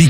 République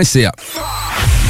969fm.ca.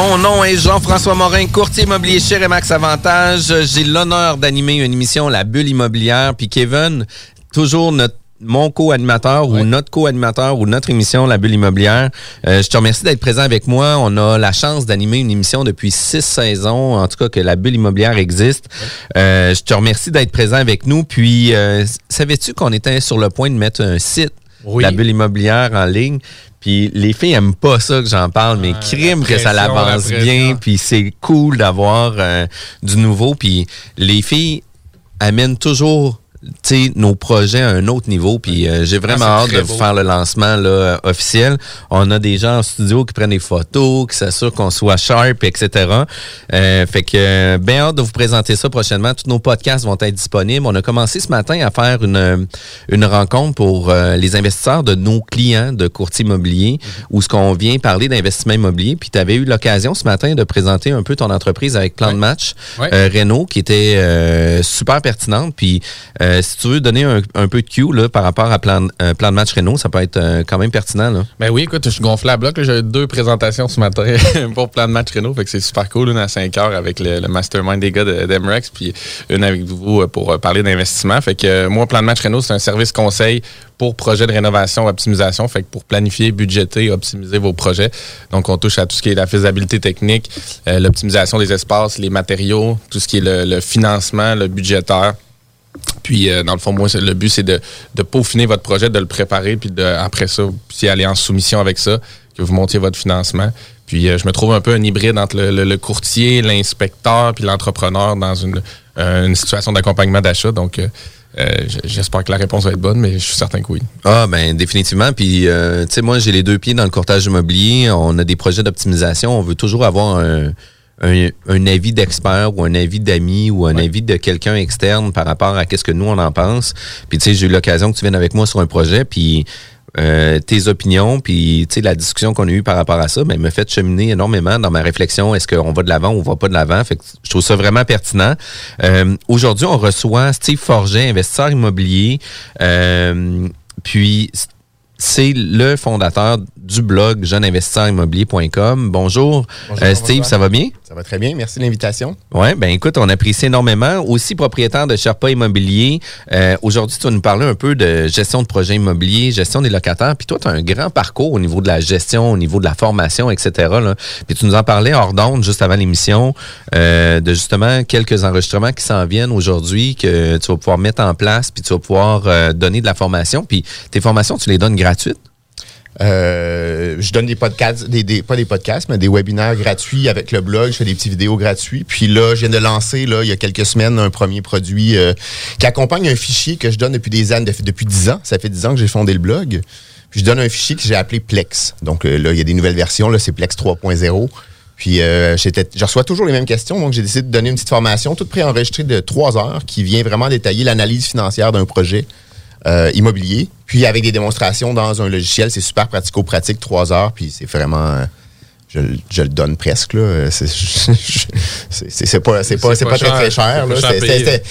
Mon nom est Jean-François Morin, courtier immobilier chez Remax Avantage. J'ai l'honneur d'animer une émission La Bulle immobilière. Puis Kevin, toujours notre mon co-animateur ou notre co-animateur ou notre émission La Bulle immobilière. Euh, je te remercie d'être présent avec moi. On a la chance d'animer une émission depuis six saisons, en tout cas que La Bulle immobilière existe. Euh, je te remercie d'être présent avec nous. Puis, euh, savais-tu qu'on était sur le point de mettre un site Oui. La Bulle immobilière en ligne? Puis les filles aiment pas ça que j'en parle, mais crime que ça l'avance la bien, puis c'est cool d'avoir euh, du nouveau. Puis les filles amènent toujours nos projets à un autre niveau. Puis euh, j'ai vraiment Ah, hâte c'est de vous faire le lancement là, euh, officiel. On a des gens en studio qui prennent des photos, qui s'assurent qu'on soit sharp, etc. Euh, fait que bien hâte de vous présenter ça prochainement. Tous nos podcasts vont être disponibles. On a commencé ce matin à faire une, euh, une rencontre pour euh, les investisseurs de nos clients de courtier immobilier Mm-hmm. où ce qu'on vient parler d'investissement immobilier. Puis tu avais eu l'occasion ce matin de présenter un peu ton entreprise avec plan de match Ouais. euh, Renault qui était euh, super pertinente. Puis euh, si tu veux donner un, un peu de cue par rapport à plan, euh, plan de match Renault, ça peut être euh, quand même pertinent. Là. Ben oui, écoute, je suis gonflé à bloc. J'ai deux présentations ce matin pour plan de match Renault. Fait que c'est super cool. Une à 5 heures avec le, mastermind des gars de- d'Emrex, puis une avec vous pour parler d'investissement. Fait que moi, plan de match Renault, c'est un service conseil pour projets de rénovation, optimisation. Fait que pour planifier, budgéter, optimiser vos projets. Donc, on touche à tout ce qui est la faisabilité technique, l'optimisation des espaces, les matériaux, tout ce qui est le financement, le budgétaire. Puis, euh, dans le fond, moi, le but, c'est de, peaufiner votre projet, de le préparer, puis de, après ça, vous aller en soumission avec ça, que vous montiez votre financement. Puis, euh, je me trouve un peu un hybride entre le, courtier, l'inspecteur, puis l'entrepreneur dans une, euh, situation d'accompagnement d'achat. Donc, j'espère que la réponse va être bonne, mais je suis certain que oui. Ah ben définitivement. Puis tu sais, moi j'ai les deux pieds dans le courtage immobilier. On a des projets d'optimisation. On veut toujours avoir un, un, un avis d'expert ou un avis d'amis ou un avis de quelqu'un externe par rapport à qu'est-ce que nous on en pense. Puis tu sais, j'ai eu l'occasion que tu viennes avec moi sur un projet. Puis euh, tes opinions, puis tu sais la discussion qu'on a eue par rapport à ça, ben, me fait cheminer énormément dans ma réflexion. Est-ce qu'on va de l'avant ou on va pas de l'avant? Fait que je trouve ça vraiment pertinent. Euh, Aujourd'hui, on reçoit Steve Forget, investisseur immobilier. Euh, puis c'est le fondateur du blog jeuneinvestisseursimmobilier.com. Bonjour, Bonjour, Euh, Steve, bonsoir. ça va bien? Ça va très bien. Merci de l'invitation. Oui, ben écoute, on apprécie énormément. Aussi propriétaire de Sherpa Immobilier. Euh, Aujourd'hui, tu vas nous parler un peu de gestion de projet immobilier, gestion des locataires. Puis toi, tu as un grand parcours au niveau de la gestion, au niveau de la formation, etc. Puis tu nous en parlais hors d'onde, juste avant l'émission, euh, de justement quelques enregistrements qui s'en viennent aujourd'hui, que tu vas pouvoir mettre en place, puis tu vas pouvoir euh, donner de la formation. Puis tes formations, tu les donnes gratuites? Euh, je donne des podcasts, pas des podcasts, mais des webinaires gratuits avec le blog. Je fais des petites vidéos gratuits. Puis là, je viens de lancer, là, il y a quelques semaines, un premier produit euh, qui accompagne un fichier que je donne depuis des années, depuis- depuis 10 ans. Ça fait 10 ans que j'ai fondé le blog. Puis je donne un fichier que j'ai appelé Plex. Donc euh, là, il y a des nouvelles versions. Là, c'est Plex 3.0. Puis je reçois toujours les mêmes questions, donc j'ai décidé de donner une petite formation toute préenregistrée de trois heures qui vient vraiment détailler l'analyse financière d'un projet euh, immobilier. Puis avec des démonstrations dans un logiciel, c'est super pratico-pratique, trois heures, puis c'est vraiment... euh, je, je le donne presque. là. C'est c'est- c'est- c'est pas, c'est pas, pas pas très, cher. très cher.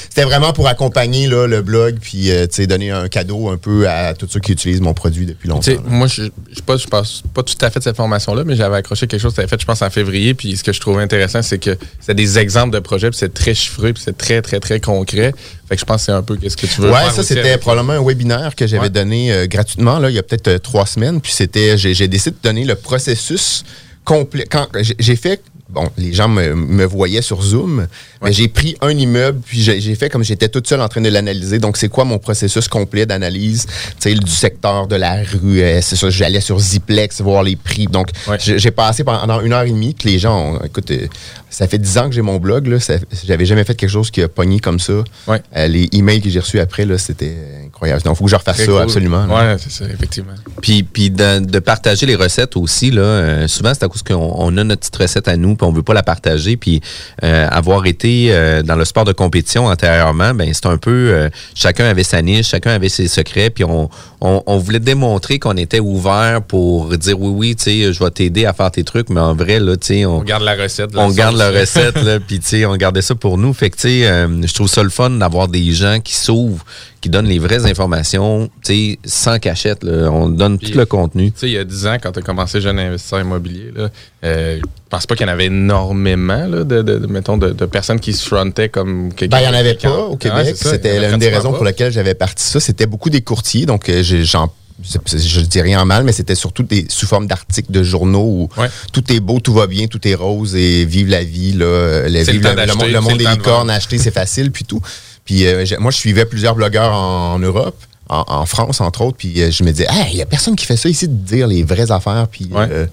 C'était- vraiment pour accompagner là, le blog puis euh, tu sais, donner un cadeau un peu à tous ceux qui utilisent mon produit depuis longtemps. Moi, je je sais pas, passe pas tout à fait de cette formation-là, mais j'avais accroché quelque chose que tu avais fait, je pense, en février. Puis ce que je trouvais intéressant, c'est que c'est des exemples de projets, puis c'est très chiffré, puis c'est très, très, très concret. Fait que je pense que c'est un peu ce que tu veux Ouais, ça c'était probablement un webinaire que j'avais Ouais. donné euh, gratuitement là, il y a peut-être euh, trois semaines. Puis c'était, j'ai j'ai décidé de donner le processus complet. Quand j'ai- fait, bon, les gens me, me voyaient sur Zoom, mais j'ai pris un immeuble puis j'ai fait comme j'étais toute seule en train de l'analyser. Donc c'est quoi mon processus complet d'analyse, tu sais, du secteur de la rue. euh, c'est ça, j'allais sur Ziplex voir les prix. Donc Ouais. j'ai passé pendant une heure et demie. Puis les gens, ont- écoute, euh, ça fait dix ans que j'ai mon blog là. J'avais jamais fait quelque chose qui a pogné comme ça. Ouais. Euh, les emails que j'ai reçus après, là, c'était incroyable. Donc, il faut que je refasse Très ça, cool. absolument. là. Ouais, c'est ça, effectivement. Puis, puis de, de partager les recettes aussi, là, euh, souvent c'est à cause qu'on on a notre petite recette à nous, puis on veut pas la partager. Puis euh, avoir été euh, dans le sport de compétition antérieurement, ben c'est un peu euh, chacun avait sa niche, chacun avait ses secrets, puis on, on, on voulait démontrer qu'on était ouvert pour dire oui, oui, tu sais, je vais t'aider à faire tes trucs, mais en vrai, là, tu sais, on, On garde la recette. on garde la recette, là, puis tu sais, on gardait ça pour nous. Fait que, tu sais, euh, je trouve ça le fun d'avoir des gens qui s'ouvrent, qui donnent les vraies informations, tu sais, sans cachette, là. On donne Puis- tout le contenu. Tu sais, il y a 10 ans, quand tu as commencé jeune investisseur immobilier, là, euh, je pense pas qu'il y en avait énormément là, de, de- de- mettons, de, de personnes qui se frontaient comme quelqu'un. Ben, il n'y en avait pas au Québec. en C'était l'une des raisons pas. pour lesquelles j'avais parti ça. C'était beaucoup des courtiers. Donc, euh, j'ai- j'en je dis rien en mal, mais c'était surtout des, sous forme d'articles de journaux où Ouais. tout est beau, tout va bien, tout est rose et vive la vie. Là, euh, le le, monde, le monde des licornes, acheter, c'est facile, puis tout. Puis euh, moi, je suivais plusieurs blogueurs en, en Europe, en, en France, entre autres, puis euh, je me disais, ah, il n'y a personne qui fait ça ici de dire les vraies affaires. Puis, Ouais. euh,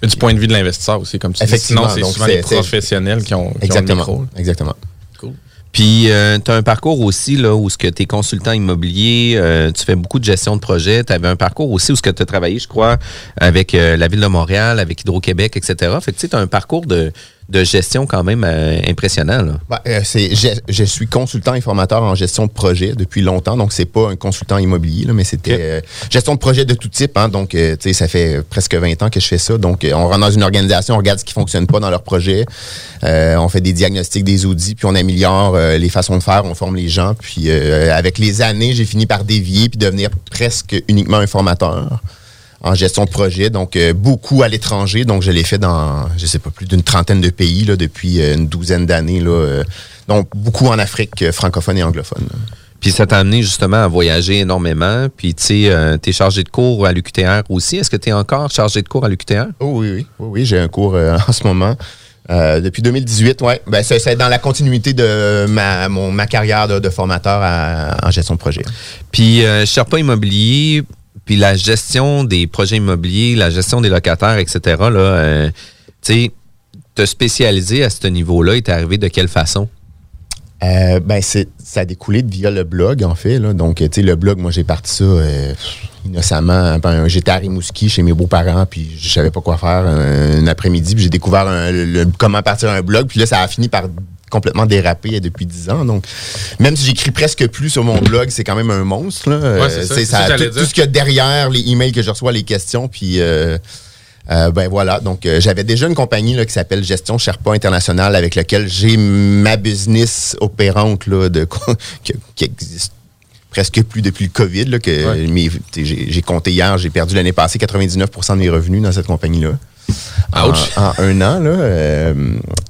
Mais du point de vue de l'investisseur aussi, comme tu dis. Effectivement, Sinon, c'est souvent les professionnels qui ont, qui ont le exactement. micro. exactement. Cool. Puis, tu as un parcours aussi, là, où ce que tu es consultant immobilier, euh, tu fais beaucoup de gestion de projet. Tu avais un parcours aussi où ce que tu as travaillé, je crois, avec euh, la Ville de Montréal, avec Hydro-Québec, etc. Fait que tu as un parcours de, de gestion quand même euh, impressionnant, là. Ben, euh, c'est, je, je suis consultant et formateur en gestion de projet depuis longtemps, donc c'est pas un consultant immobilier, là, mais c'était euh, gestion de projet de tout type. Hein, donc, euh, tu sais, ça fait presque 20 ans que je fais ça. Donc, on rentre dans une organisation, on regarde ce qui fonctionne pas dans leur projet, on fait des diagnostics, des audits, puis on améliore les façons de faire, on forme les gens. Puis, avec les années, j'ai fini par dévier puis devenir presque uniquement un formateur en gestion de projet, donc euh, beaucoup à l'étranger. Donc, je l'ai fait dans, je sais pas, plus d'une trentaine de pays là, depuis euh, une douzaine d'années. Là, euh, donc, beaucoup en Afrique francophone et anglophone. là. Puis ça t'a amené justement à voyager énormément. Puis tu sais, euh, t'es chargé de cours à l'UQTR aussi. Est-ce que tu es encore chargé de cours à l'UQTR? Oh oui, oui, oui, oui, j'ai un cours euh, en ce moment. Euh, depuis 2018, ouais. Ben, c'est, c'est dans la continuité de ma, mon, ma carrière de, de formateur à- en gestion de projet. Puis euh, Sherpa Immobilier, puis la gestion des projets immobiliers, la gestion des locataires, etc. Là, euh, tu sais, te spécialiser à ce niveau-là, il t'est arrivé de quelle façon? Euh, ben, c'est, ça a découlé via le blog, en fait. Là. Donc, tu sais, le blog, moi, j'ai parti ça euh, innocemment. Ben, j'étais à Rimouski chez mes beaux-parents, puis je savais pas quoi faire un, un après-midi. Puis j'ai découvert un- le- comment partir un blog. Puis là, ça a fini par complètement déraper depuis 10 ans. Donc, même si j'écris presque plus sur mon blog, c'est quand même un monstre. Là. Euh, c'est ça, c'est tout, ce qu'il y a derrière les emails que je reçois, les questions, puis... euh, euh, ben voilà, donc euh, j'avais déjà une compagnie là, qui s'appelle Gestion Sherpa International avec laquelle j'ai ma business opérante là, de, qui, qui existe presque plus depuis le COVID. Là, que Ouais. j'ai, compté hier, j'ai perdu l'année passée 99% de mes revenus dans cette compagnie-là. Ouch. en un an, là, euh,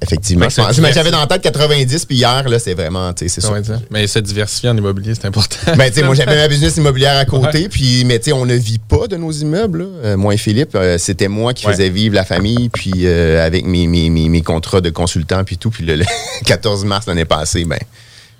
effectivement. J'avais dans la tête 90, puis hier, là, c'est vraiment, tu sais, c'est. Mais se diversifier en immobilier, c'est important. Ben, tu sais, moi, j'avais ma business immobilière à côté, puis, mais tu sais, on ne vit pas de nos immeubles. Euh, moi et Philippe. euh, C'était moi qui Ouais. faisais vivre la famille, puis avec mes, mes, mes, mes contrats de consultant, puis tout. Puis le, le 14 mars l'année passée, ben.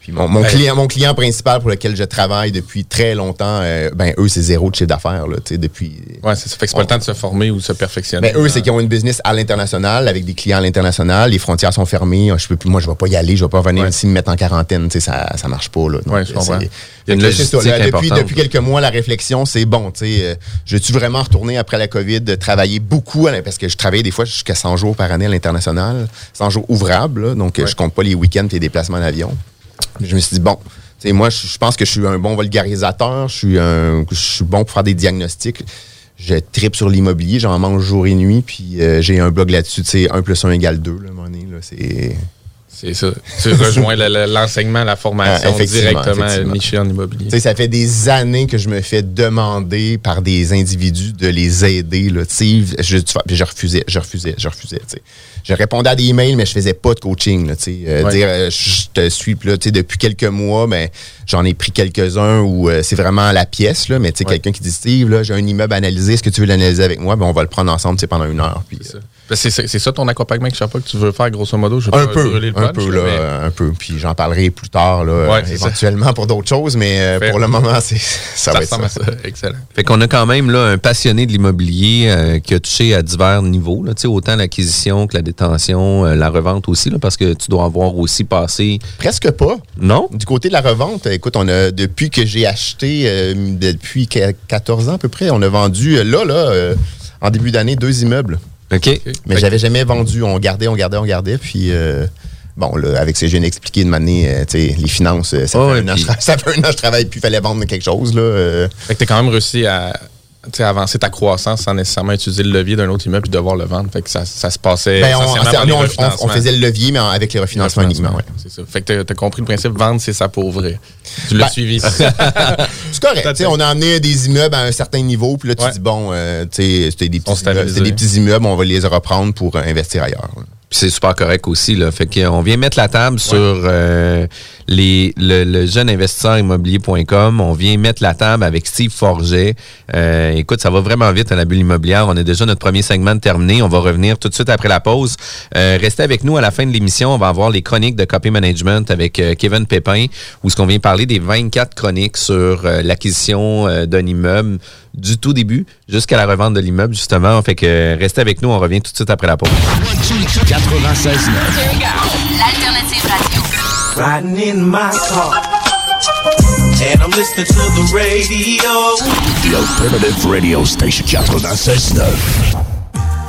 Puis mon, mon Ouais. client, mon client principal pour lequel je travaille depuis très longtemps, euh, ben eux, c'est zéro de chiffre d'affaires, là, tu sais, depuis. Ouais, c'est ça. Fait que c'est pas le temps de se former ou de se perfectionner. Ben, eux, c'est qu'ils ont une business à l'international, avec des clients à l'international. Les frontières sont fermées. Je peux plus, moi, je vais pas y aller. Je vais pas venir Ouais. ici me mettre en quarantaine. Tu sais, ça, ça marche pas. Là. Donc, Ouais, je comprends. Il y a une là, logistique depuis, depuis quelques mois, la réflexion, c'est bon. Tu sais, euh, je suis vraiment retourné après la COVID de travailler beaucoup, parce que je travaillais des fois jusqu'à 100 jours par année à l'international, 100 jours ouvrables. là. donc, euh, Ouais. je compte pas les week-ends et les déplacements d'avion. Je me suis dit, bon, tu sais, moi, je pense que je suis un bon vulgarisateur, je suis, un, je suis bon pour faire des diagnostics. je tripe sur l'immobilier, j'en mange jour et nuit, puis euh, j'ai un blog là-dessus, tu sais, 1 plus 1 égale 2, là, à moment donné, là, c'est... C'est ça. Tu rejoins le- le- l'enseignement, la formation Ah, effectivement, directement effectivement. niché en immobilier. Ça fait des années que je me fais demander par des individus de les aider. Là, je, tu vois, puis je refusais, je refusais, je refusais. Je répondais à des emails, mais je faisais pas de coaching. Là. Euh, Ouais. Dire euh, je te suis, là, depuis quelques mois, ben, j'en ai pris quelques-uns où euh, c'est vraiment la pièce. Là, mais Ouais. quelqu'un qui dit Steve, là, j'ai un immeuble à analyser, est-ce que tu veux l'analyser avec moi? Ben, on va le prendre ensemble pendant une heure. Puis, C'est ça. Ben, ça, ton accompagnement que je sais pas que tu veux faire, grosso modo? Je un peu, un peu, là, mais- un peu. Puis j'en parlerai plus tard, là, Ouais, c'est ça. éventuellement pour d'autres choses, mais euh, Fait- pour le moment, c'est, ça, Ça va être ressemble ça. à ça. Excellent. Fait qu'on a quand même là, un passionné de l'immobilier euh, qui a touché à divers niveaux, là, tu sais, autant l'acquisition que la détention, euh, la revente aussi, là, parce que tu dois avoir aussi passé. Presque pas. Non? Du côté de la revente, écoute, on a depuis que j'ai acheté, euh, depuis que- 14 ans à peu près, on a vendu là, là, euh, en début d'année, deux immeubles. OK. Mais Fait j'avais jamais vendu. On gardait, on gardait, on gardait. Puis, euh, bon, là, avec ce que je viens d'expliquer de m'amener, euh, tu sais, les finances, euh, ça, Oh, fait et un an, puis- ça fait un an que je travaille, puis il fallait vendre quelque chose. Là, euh. Fait que t'as quand même réussi à avancer ta croissance sans nécessairement utiliser le levier d'un autre immeuble puis devoir le vendre. Fait que ça, ça se passait Ben, on, par nous, faisait le levier, mais avec les refinancements uniquement. ouais. C'est ça. Fait que t'as- compris le principe, vendre, c'est ça pour ouvrir. Tu l'as Ben, suivi. C'est correct. On a emmené des immeubles à un certain niveau, puis là, tu Ouais. dis, bon, euh, tu sais, c'était des, petits immeubles- des petits immeubles, on va les reprendre pour investir ailleurs. là. C'est super correct aussi. Là. Fait qu'on vient mettre la table sur euh, les, le, le jeune investisseur immobilier.com. On vient mettre la table avec Steve Forget. Euh, écoute, ça va vraiment vite à la bulle immobilière. On a déjà notre premier segment terminé. On va revenir tout de suite après la pause. Euh, restez avec nous à la fin de l'émission. On va avoir les chroniques de copy management avec euh, Kevin Pépin, où ce qu'on vient parler des 24 chroniques sur euh, l'acquisition euh, d'un immeuble du tout début jusqu'à la revente de l'immeuble, justement. Fait que euh, restez avec nous. On revient tout de suite après la pause. 96.9. L'alternative radio. Riding in my car. And I'm listening to the radio. The Alternative Radio Station 96.9.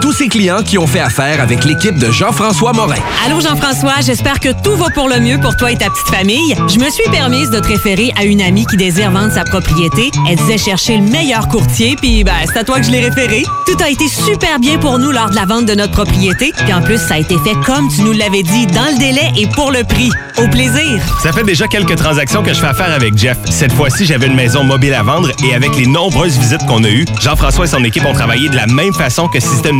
tous ces clients qui ont fait affaire avec l'équipe de Jean-François Morin. Allô Jean-François, j'espère que tout va pour le mieux pour toi et ta petite famille. Je me suis permise de te référer à une amie qui désire vendre sa propriété. Elle disait chercher le meilleur courtier, puis ben, c'est à toi que je l'ai référé. Tout a été super bien pour nous lors de la vente de notre propriété, puis en plus, ça a été fait comme tu nous l'avais dit, dans le délai et pour le prix. Au plaisir! Ça fait déjà quelques transactions que je fais affaire avec Jeff. Cette fois-ci, j'avais une maison mobile à vendre et avec les nombreuses visites qu'on a eues, Jean-François et son équipe ont travaillé de la même façon que si c'était une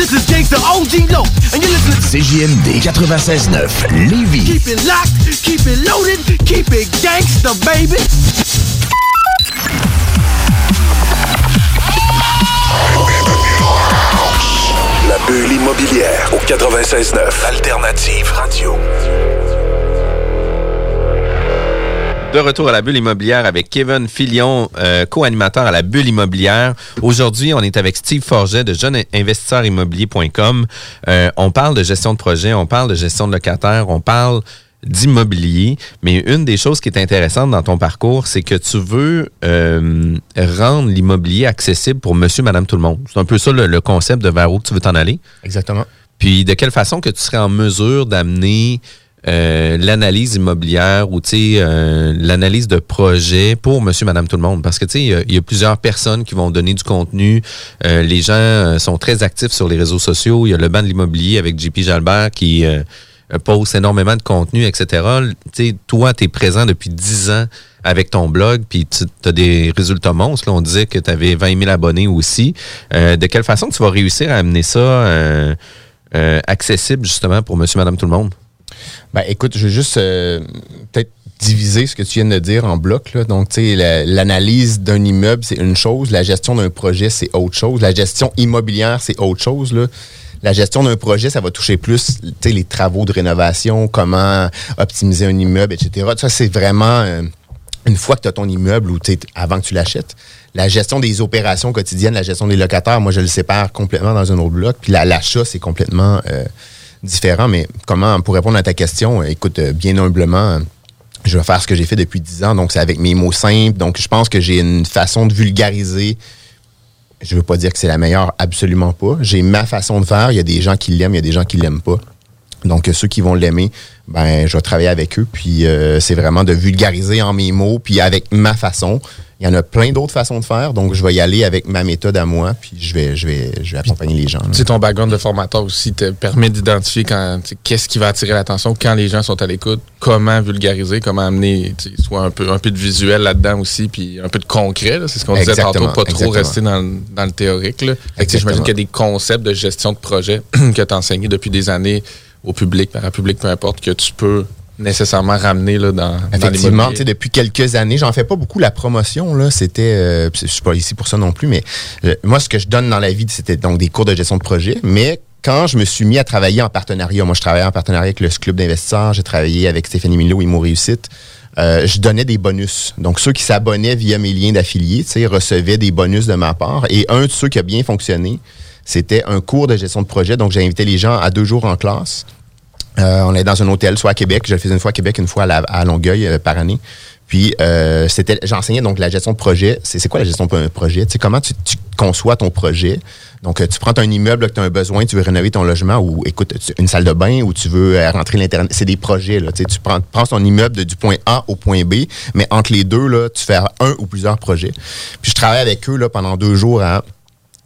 This is Gangsta OG Low, and you're listening to CJMD 96.9 Lévis. Keep it locked, keep it loaded, keep it gangsta, baby. La bulle immobilière au 96.9 Alternative Radio. De retour à la bulle immobilière avec Kevin Filion, euh, co-animateur à la bulle immobilière. Aujourd'hui, on est avec Steve Forget de jeuneInvestisseurImmobilier.com. Euh, on parle de gestion de projet, on parle de gestion de locataires, on parle d'immobilier. Mais une des choses qui est intéressante dans ton parcours, c'est que tu veux euh, rendre l'immobilier accessible pour monsieur, madame, tout le monde. C'est un peu ça le, le concept de vers où tu veux t'en aller. Exactement. Puis de quelle façon que tu serais en mesure d'amener euh, l'analyse immobilière ou euh, l'analyse de projet pour monsieur, madame, tout le monde. Parce que tu sais, il y a- plusieurs personnes qui vont donner du contenu. Euh, les gens euh, sont très actifs sur les réseaux sociaux. Il y a le banc de l'immobilier avec JP Jalbert qui poste énormément de contenu, etc. Sais, toi, tu es présent depuis 10 ans avec ton blog, puis tu as des résultats monstres. On disait que tu avais 20 000 abonnés aussi. De quelle façon tu vas réussir à amener ça accessible justement pour monsieur, madame, tout le monde? Ben, écoute, je vais juste euh, peut-être diviser ce que tu viens de dire en blocs. Là. Donc, tu sais, la- l'analyse d'un immeuble, c'est une chose. La gestion d'un projet, c'est autre chose. La gestion immobilière, c'est autre chose. Là. La gestion d'un projet, ça va toucher plus les travaux de rénovation, comment optimiser un immeuble, etc. Ça, c'est vraiment euh, une fois que tu as ton immeuble ou avant que tu l'achètes. La gestion des opérations quotidiennes, la gestion des locataires, moi, je le sépare complètement dans un autre bloc. Puis la- l'achat, c'est complètement euh, différent. Mais comment, pour répondre à ta question, euh, écoute, euh, bien humblement, je vais faire ce que j'ai fait depuis 10 ans. Donc, c'est avec mes mots simples. Donc, je pense que j'ai une façon de vulgariser. Je veux pas dire que c'est la meilleure, absolument pas. J'ai ma façon de faire. Il y a des gens qui l'aiment, il y a des gens qui l'aiment pas. Donc, euh, ceux qui vont l'aimer, ben, je vais travailler avec eux. Puis, euh, c'est vraiment de vulgariser en mes mots, puis avec ma façon. Il y en a plein d'autres façons de faire. Donc, je vais y aller avec ma méthode à moi, puis je vais, je vais, je vais accompagner les gens. Tu ton background de formateur aussi te permet d'identifier quand tu sais, qu'est-ce qui va attirer l'attention quand les gens sont à l'écoute, comment vulgariser, comment amener tu sais, soit un peu, un peu de visuel là-dedans aussi, puis un peu de concret. C'est ce qu'on disait tantôt, pas trop rester dans, le- dans le théorique. J'imagine qu'il y a des concepts de gestion de projet que tu as enseigné depuis des années au public, parapublic, peu importe, que tu peux nécessairement ramener là, dans, dans Effectivement, sais, depuis quelques années, j'en fais pas beaucoup la promotion. Là, c'était, euh, je suis pas ici pour ça non plus, mais euh, moi, ce que je donne dans la vie, c'était donc des cours de gestion de projet. Mais quand je me suis mis à travailler en partenariat, moi, je travaillais en partenariat avec le club d'investisseurs, j'ai travaillé avec Stéphanie Milo et Mo Réussite. euh, je donnais des bonus. Donc, ceux qui s'abonnaient via mes liens d'affiliés, tu sais, recevaient des bonus de ma part. Et un de ceux qui a bien fonctionné, c'était un cours de gestion de projet. Donc, j'ai invité les gens à deux jours en classe. Euh, on est dans un hôtel, soit à Québec. Je le faisais une fois à Québec, une fois à, Longueuil euh, par année. Puis euh, j'enseignais donc la gestion de projet. C'est, quoi la gestion de projet? Tu sais, comment tu, conçois ton projet? Donc, tu prends un immeuble que tu as un besoin, tu veux rénover ton logement ou, écoute, une salle de bain ou tu veux rentrer l'Internet. C'est des projets. Là, tu prends, prends ton immeuble de- du point A au point B, mais entre les deux, tu fais un ou plusieurs projets. Puis je travaille avec eux pendant deux jours à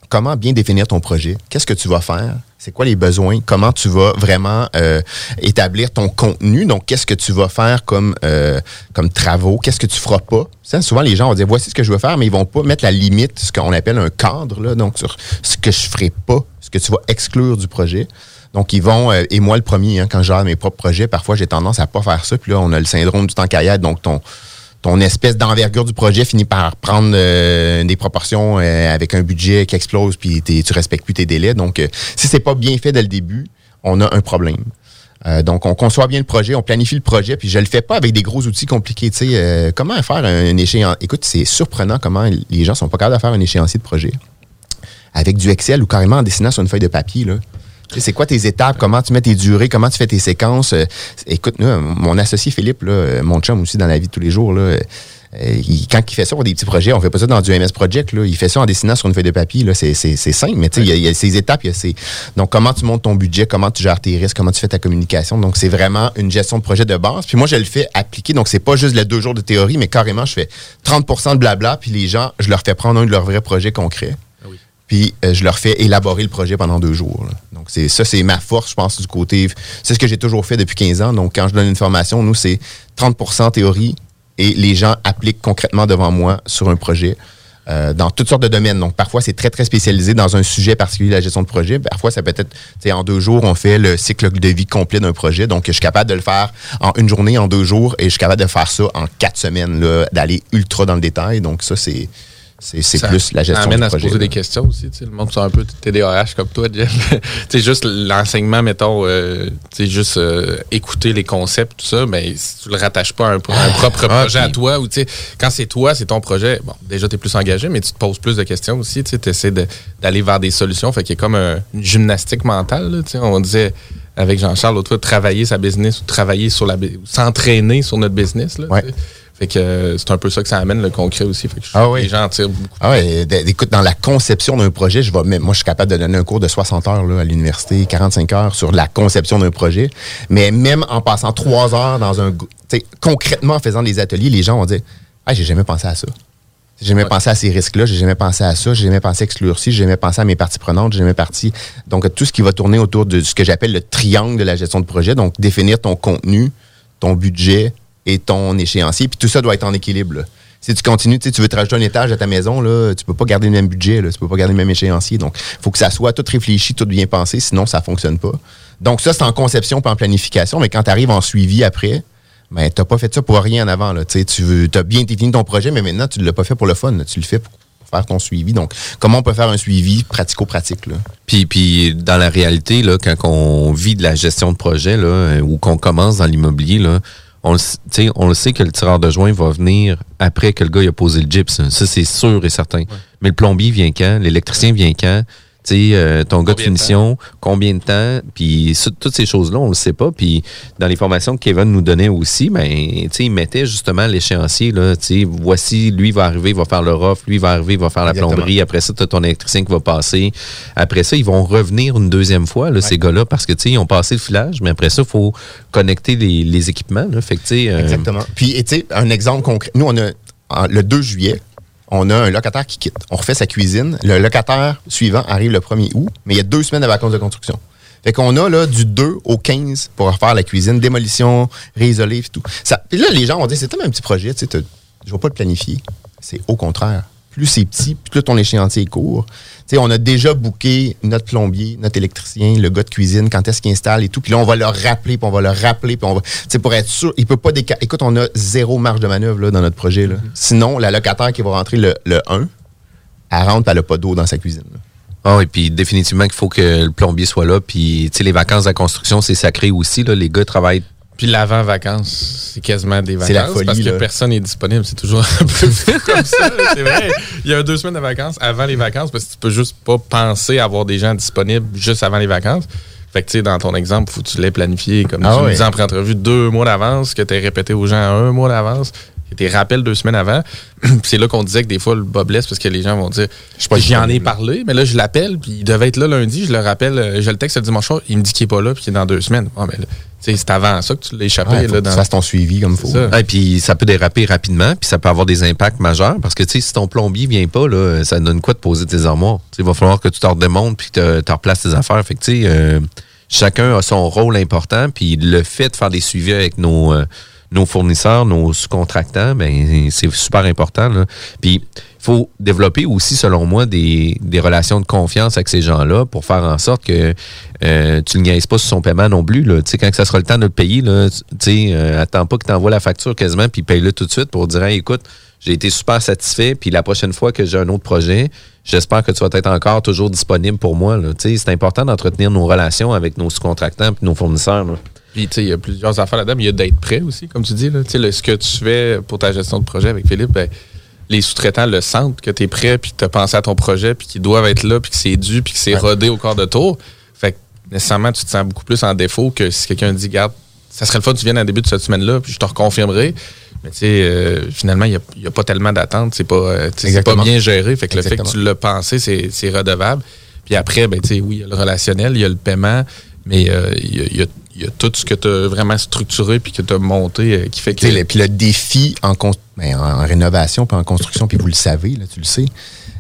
comment bien définir ton projet, qu'est-ce que tu vas faire, c'est quoi les besoins, comment tu vas vraiment euh, établir ton contenu, donc qu'est-ce que tu vas faire comme, euh, comme travaux, qu'est-ce que tu feras pas? Souvent, les gens vont dire, voici ce que je veux faire, mais ils vont pas mettre la limite, ce qu'on appelle un cadre, là, donc sur ce que je ferai pas, ce que tu vas exclure du projet. Donc, ils vont, euh, et moi le premier, hein, quand gère mes propres projets, parfois j'ai tendance à pas faire ça, puis là, on a le syndrome du temps caillade, donc ton, ton espèce d'envergure du projet finit par prendre euh, des proportions euh, avec un budget qui explose puis tu respectes plus tes délais. Donc, euh, si c'est pas bien fait dès le début, on a un problème. Euh, donc, on conçoit bien le projet, on planifie le projet, puis je le fais pas avec des gros outils compliqués. Tu sais, euh, comment faire un échéancier? Écoute, c'est surprenant comment les gens sont pas capables de faire un échéancier de projet avec du Excel ou carrément en dessinant sur une feuille de papier. Là. C'est quoi tes étapes, comment tu mets tes durées, comment tu fais tes séquences? Euh, écoute, nous, mon associé Philippe, là, euh, mon chum aussi dans la vie de tous les jours, là, euh, il- quand il fait ça pour des petits projets, on fait pas ça dans du MS Project. Là. Il fait ça en dessinant sur une feuille de papier. C'est simple, mais tu sais, il y, a- il y a ces étapes. Donc, comment tu montes ton budget, comment tu gères tes risques, comment tu fais ta communication? Donc, c'est vraiment une gestion de projet de base. Puis moi, je le fais appliquer. Donc, c'est pas juste les deux jours de théorie, mais carrément, je fais 30% de blabla. Puis les gens, je leur fais prendre un de leurs vrais projets concrets. Puis euh, je leur fais élaborer le projet pendant deux jours. Donc c'est ça, c'est ma force, je pense, du côté. C'est ce que j'ai toujours fait depuis 15 ans. Donc quand je donne une formation, nous, c'est 30% théorie et les gens appliquent concrètement devant moi sur un projet. euh, dans toutes sortes de domaines. Donc, parfois, c'est très, très spécialisé dans un sujet particulier, la gestion de projet. Parfois, ça peut être, en deux jours, on fait le cycle de vie complet d'un projet. Donc, je suis capable de le faire en une journée, en deux jours, et je suis capable de faire ça en quatre semaines, d'aller ultra dans le détail. Donc, ça, c'est, c'est, Ça plus la gestion amène du à se poser là. des questions aussi. tu sais, Le monde sont un peu TDAH comme toi, Jeff. tu sais, juste l'enseignement, mettons, euh, tu sais, juste euh, écouter les concepts, tout ça, mais si tu le rattaches pas à un, un propre Ah, projet à toi, ou tu sais, quand c'est toi, c'est ton projet, bon, déjà, tu es plus engagé, mais tu te poses plus de questions aussi. Tu essaies d'aller vers des solutions. Fait qu'il y a comme un- une gymnastique mentale. là, tu sais. on disait avec Jean-Charles l'autre fois, travailler sa business ou travailler sur la s'entraîner sur notre business. Là, tu sais. Fait que euh, c'est un peu ça que ça amène le concret aussi. Fait que je trouve que les gens en tirent beaucoup. Ah écoute, dans la conception d'un projet, je vais, même- moi, je suis capable de donner un cours de 60 heures là, à l'université, 45 heures sur la conception d'un projet. Mais même en passant trois heures dans un, concrètement en faisant des ateliers, les gens vont dire, ah, j'ai jamais pensé à ça. J'ai jamais pensé à ces risques-là, j'ai jamais pensé à ça, j'ai jamais pensé à exclure ci, j'ai jamais pensé à mes parties prenantes, j'ai jamais parti. Donc, tout ce qui va tourner autour de ce que j'appelle le triangle de la gestion de projet, donc définir ton contenu, ton budget et ton échéancier, puis tout ça doit être en équilibre. Si tu continues, tu veux te rajouter un étage à ta maison, là, tu peux pas garder le même budget, là, tu peux pas garder le même échéancier. Donc, il faut que ça soit tout réfléchi, tout bien pensé, sinon ça fonctionne pas. Donc, ça, c'est en conception pas en planification, mais quand tu arrives en suivi après, ben, tu pas fait ça pour rien en avant. Là. Tu Tu as bien défini ton projet, mais maintenant, tu ne l'as pas fait pour le fun. Tu le fais pour faire ton suivi. Donc, comment on peut faire un suivi pratico-pratique? Puis, puis dans la réalité, là, quand on vit de la gestion de projet là, ou qu'on commence dans l'immobilier, on, le on sait que le tireur de joint va venir après que le gars il a posé le gyps. Ça, c'est sûr et certain. Mais le plombier vient quand? L'électricien vient quand? Tu sais, euh, ton gars de finition, combien de temps? Puis toutes ces choses-là, on le sait pas. Puis dans les formations que Kevin nous donnait aussi, ben, tu sais, il mettait justement l'échéancier. Là, tu sais, voici, lui va arriver, il va faire le rough, lui va arriver, il va faire la Exactement. plomberie. Après ça, tu as ton électricien qui va passer. Après ça, ils vont revenir une deuxième fois, là, ces gars-là, parce que, tu sais, ils ont passé le filage, mais après ça, il faut connecter les, les équipements. Là. Fait que, tu sais, euh, Exactement. Puis, tu sais, un exemple concret. Nous, on a, le 2 juillet, on a un locataire qui quitte. On refait sa cuisine. Le locataire suivant arrive le 1er août, mais il y a deux semaines de vacances de construction. Fait qu'on a là du 2 au 15 pour refaire la cuisine, démolition, réisoler et tout. Ça, puis là, les gens vont dire, c'est un petit projet, tu je ne vais pas le planifier. C'est au contraire. Plus c'est petit, plus ton échéancier est court. On a déjà booké notre plombier, notre électricien, le gars de cuisine, quand est-ce qu'il installe et tout. Puis là, on va leur rappeler, puis on va leur rappeler, puis on va. Pour être sûr, il peut pas déca- Écoute, on a zéro marge de manœuvre là, dans notre projet. Là. Sinon, la locataire qui va rentrer le, le 1, elle rentre, elle n'a pas d'eau dans sa cuisine. là. Ah oui, puis définitivement qu'il faut que le plombier soit là. Puis, tu sais, les vacances de la construction, c'est sacré aussi. Là. Les gars travaillent. Puis l'avant-vacances, c'est quasiment des vacances. C'est la folie, Parce que là. personne n'est disponible. C'est toujours un peu comme ça. C'est vrai. Il y a deux semaines de vacances avant les vacances parce que tu peux juste pas penser avoir des gens disponibles juste avant les vacances. Fait que, tu sais, dans ton exemple, faut que tu l'aies planifié, comme Ah tu me ouais. disais en pré-entrevue, deux mois d'avance, que tu répété aux gens un mois d'avance, que tu rappelles deux semaines avant. Puis c'est là qu'on disait que des fois, le bas blesse parce que les gens vont dire pas J'y en ai parlé, mais là, je l'appelle, puis il devait être là lundi, je le rappelle, euh, je le texte le dimanche soir, il me dit qu'il est pas là, puis qu'il est dans deux semaines. Ah, mais là, c'est avant ça que tu l'as échappé. Ouais, là, dans... tu ton suivi comme il faut. Et puis ça peut déraper rapidement, puis ça peut avoir des impacts majeurs parce que tu sais si ton plombier vient pas là, ça donne quoi de poser tes armoires? Il va falloir que tu t'en remontes puis que tu replaces tes affaires. Fait que tu sais euh, chacun a son rôle important puis le fait de faire des suivis avec nos euh, nos fournisseurs, nos sous-contractants, ben c'est super important là. Puis il faut développer aussi, selon moi, des, des relations de confiance avec ces gens-là pour faire en sorte que euh, tu ne niaises pas sur son paiement non plus. Là. Quand ça sera le temps de le payer, là, euh, attends pas que tu envoies la facture quasiment, puis paye-le tout de suite pour dire écoute, j'ai été super satisfait, puis la prochaine fois que j'ai un autre projet, j'espère que tu vas être encore toujours disponible pour moi. C'est important d'entretenir nos relations avec nos sous-contractants et nos fournisseurs. là. Puis, tu sais, il y a plusieurs affaires là-dedans, mais il y a d'être prêt aussi, comme tu dis. Là. Tu sais, ce que tu fais pour ta gestion de projet avec Philippe, ben, les sous-traitants le sentent que tu es prêt, puis que tu as pensé à ton projet, puis qu'ils doivent être là, puis que c'est dû, puis que c'est rodé au corps de tour. Fait que nécessairement, tu te sens beaucoup plus en défaut que si quelqu'un dit, garde, ça serait le fun que tu viennes à début de cette semaine-là, puis je te reconfirmerai. Mais tu sais, euh, finalement, il n'y a, pas tellement d'attente. C'est pas, euh, pas bien géré. Fait que le fait que tu l'as pensé, c'est, redevable. Puis après, ben, tu sais, oui, il y a le relationnel, il y a le paiement, mais euh, il y, y a- il y a tout ce que tu as vraiment structuré puis que tu as monté euh, qui fait que. Puis le défi en, ben, en, en rénovation puis en construction, puis vous le savez, là, tu le sais,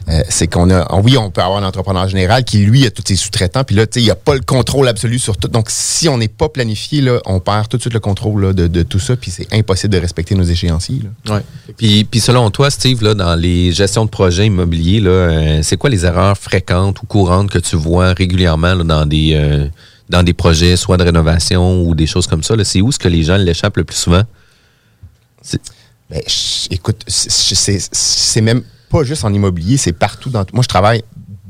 euh, c'est qu'on a. on- Oui, on peut avoir un entrepreneur général qui, lui, a tous ses sous-traitants, puis là, tu sais, il n'y a pas le contrôle absolu sur tout. Donc, si on n'est pas planifié, là, on perd tout de suite le contrôle là, de, de tout ça, puis c'est impossible de respecter nos échéanciers. Ouais. Puis, puis selon toi, Steve, là, dans les gestions de projets immobiliers, là, euh, c'est quoi les erreurs fréquentes ou courantes que tu vois régulièrement là, dans des euh, dans des projets, soit de rénovation ou des choses comme ça? C'est où est-ce que les gens l'échappent le plus souvent? Ben, écoute, c'est- même pas juste en immobilier, c'est partout. Dans, moi, je travaille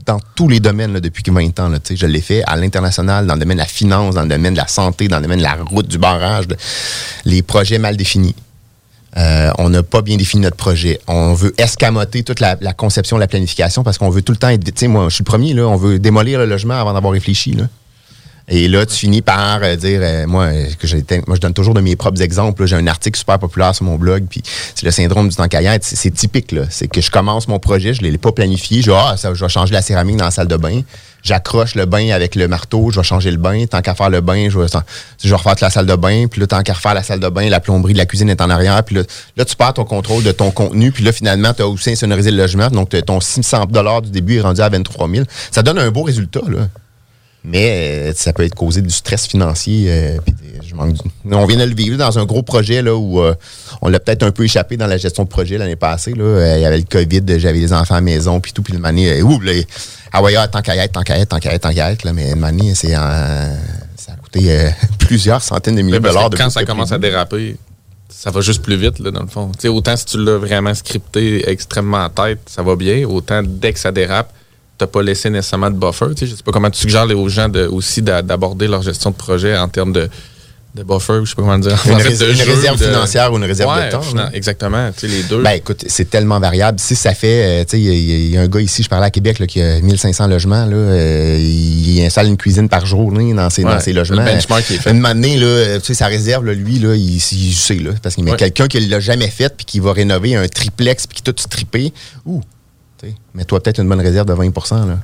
dans tous les domaines depuis 20 ans. Je l'ai fait à l'international, dans le domaine de la finance, dans le domaine de la santé, dans le domaine de la route, du barrage, les projets mal définis. Euh, on n'a pas bien défini notre projet. On veut escamoter toute la, conception, la planification parce qu'on veut tout le temps être. Tu sais, moi, je suis le premier, on veut démolir le logement avant d'avoir réfléchi. Et là, tu finis par euh, dire, euh, moi, euh, moi, je donne toujours de mes propres exemples. J'ai un article super populaire sur mon blog, puis c'est le syndrome du temps. C'est typique, là. C'est que je commence mon projet, je ne l'ai pas planifié. Je ah, je vais changer la céramique dans la salle de bain. J'accroche le bain avec le marteau, je vais changer le bain. Tant qu'à faire le bain, je vais, refaire la salle de bain. Puis là, tant qu'à refaire la salle de bain, la plomberie de la cuisine est en arrière. Puis là, là tu perds ton contrôle de ton contenu. Puis là, finalement, tu as aussi insonorisé le logement. Donc, ton 600 du début est rendu à 23 000. Ça donne un beau résultat, là. Mais euh, ça peut être causé du stress financier. euh, des- je manque du- On vient de le vivre dans un gros projet là, où euh, on l'a peut-être un peu échappé dans la gestion de projet l'année passée. Là. Il y avait le COVID, j'avais les enfants à la maison, puis tout. Puis une année, euh, ouh, là, ah ouais, ah, tant qu'à y être, tant qu'à y être, tant qu'à y être, tant qu'à y être, là, mais une année, c'est ça a coûté plusieurs centaines de milliers de dollars. quand ça commence à déraper, ça va juste plus vite, là, dans le fond. Autant si tu l'as vraiment scripté extrêmement en tête, ça va bien. Autant dès que ça dérape, t'as pas laissé nécessairement de buffer. Tu sais, je sais pas comment tu suggères aux gens de, aussi d'a- d'aborder leur gestion de projet en termes de, de buffer, je sais pas comment dire. Une, En fait, rés- de une jeu, réserve de- financière ou une réserve Ouais, de temps. Exactement, tu sais, les deux. Ben écoute, c'est tellement variable. Si ça fait, euh, tu sais, il y, a- il y a un gars ici, je parlais à Québec, là, qui a 1500 logements, là, euh, il installe une cuisine par journée dans ses, Ouais, dans ses le logements. benchmark est fait. Une année, là, tu sais, sa réserve, là, lui, là, il, il sait, là, parce qu'il met Ouais. quelqu'un qui l'a jamais fait puis qui va rénover un triplex puis qui tout strippé. Ouh, tu sais, mets-toi peut-être une bonne réserve de 20 là.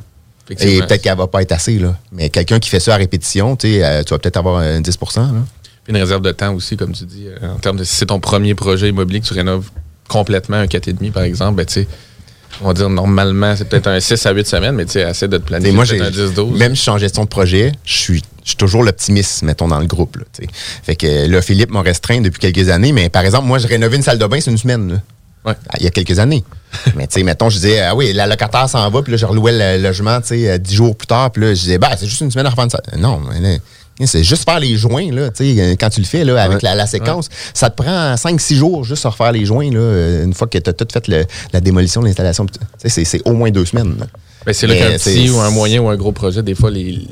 Et peut-être qu'elle va pas être assez, là. Mais quelqu'un qui fait ça à répétition, euh, tu vas peut-être avoir un 10 là. Puis une réserve de temps aussi, comme tu dis, euh, en termes de si c'est ton premier projet immobilier que tu rénoves complètement un 4,5 par exemple, ben tu sais, on va dire normalement, c'est peut-être un 6 à 8 semaines, mais tu sais, assez de te planifier moi, un 10-12. même si je suis en gestion de projet, je suis, je suis toujours l'optimiste, mettons, dans le groupe. Là, fait que là, Philippe m'a restreint depuis quelques années, mais par exemple, moi, je rénovais une salle de bain, c'est une semaine. là. Ouais. Ah, Il y a quelques années. mais tu sais, mettons, je disais, ah oui, la locataire s'en va, puis là, je relouais le logement, tu sais, euh, dix jours plus tard, puis là, je disais, bah, c'est juste une semaine à une salle. Non, mais là, c'est juste faire les joints, là, tu sais, quand tu le fais, là, avec Ouais. la, la séquence. Ça te prend 5-6 jours juste à refaire les joints, là, euh, une fois que tu as tout fait le- la démolition, l'installation. Tu sais, c'est, au moins deux semaines. là. Ben, c'est là Mais qu'un petit ou un moyen ou un gros projet, des fois, les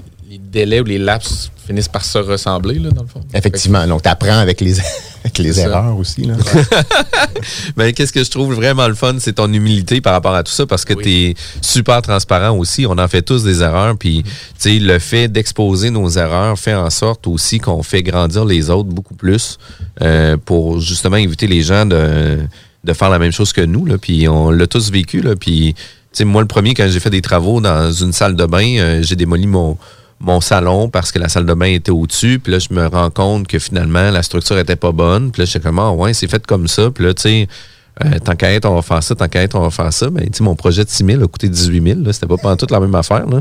délais ou les laps finissent par se ressembler, là, dans le fond. Effectivement. Donc, tu apprends avec les, avec les ça. erreurs aussi. Là. Ben, qu'est-ce que je trouve vraiment le fun, c'est ton humilité par rapport à tout ça, parce que tu es super transparent aussi. On en fait tous des erreurs, puis tu sais, le fait d'exposer nos erreurs fait en sorte aussi qu'on fait grandir les autres beaucoup plus euh, pour justement éviter les gens de, de faire la même chose que nous. Là, puis on l'a tous vécu. Là, puis tu sais, moi, le premier, quand j'ai fait des travaux dans une salle de bain, euh, j'ai démoli mon mon salon parce que la salle de bain était au-dessus. Puis là, je me rends compte que finalement, la structure était pas bonne. Puis là, j'étais comme, ah ouais, c'est fait comme ça. Puis là, tu sais, euh, tant qu'à être, on va faire ça. Tant qu'à être, on va faire ça. Mais tu sais, mon projet de 6 000 a coûté 18 000. là. C'était pas pendant toute la même affaire. Là.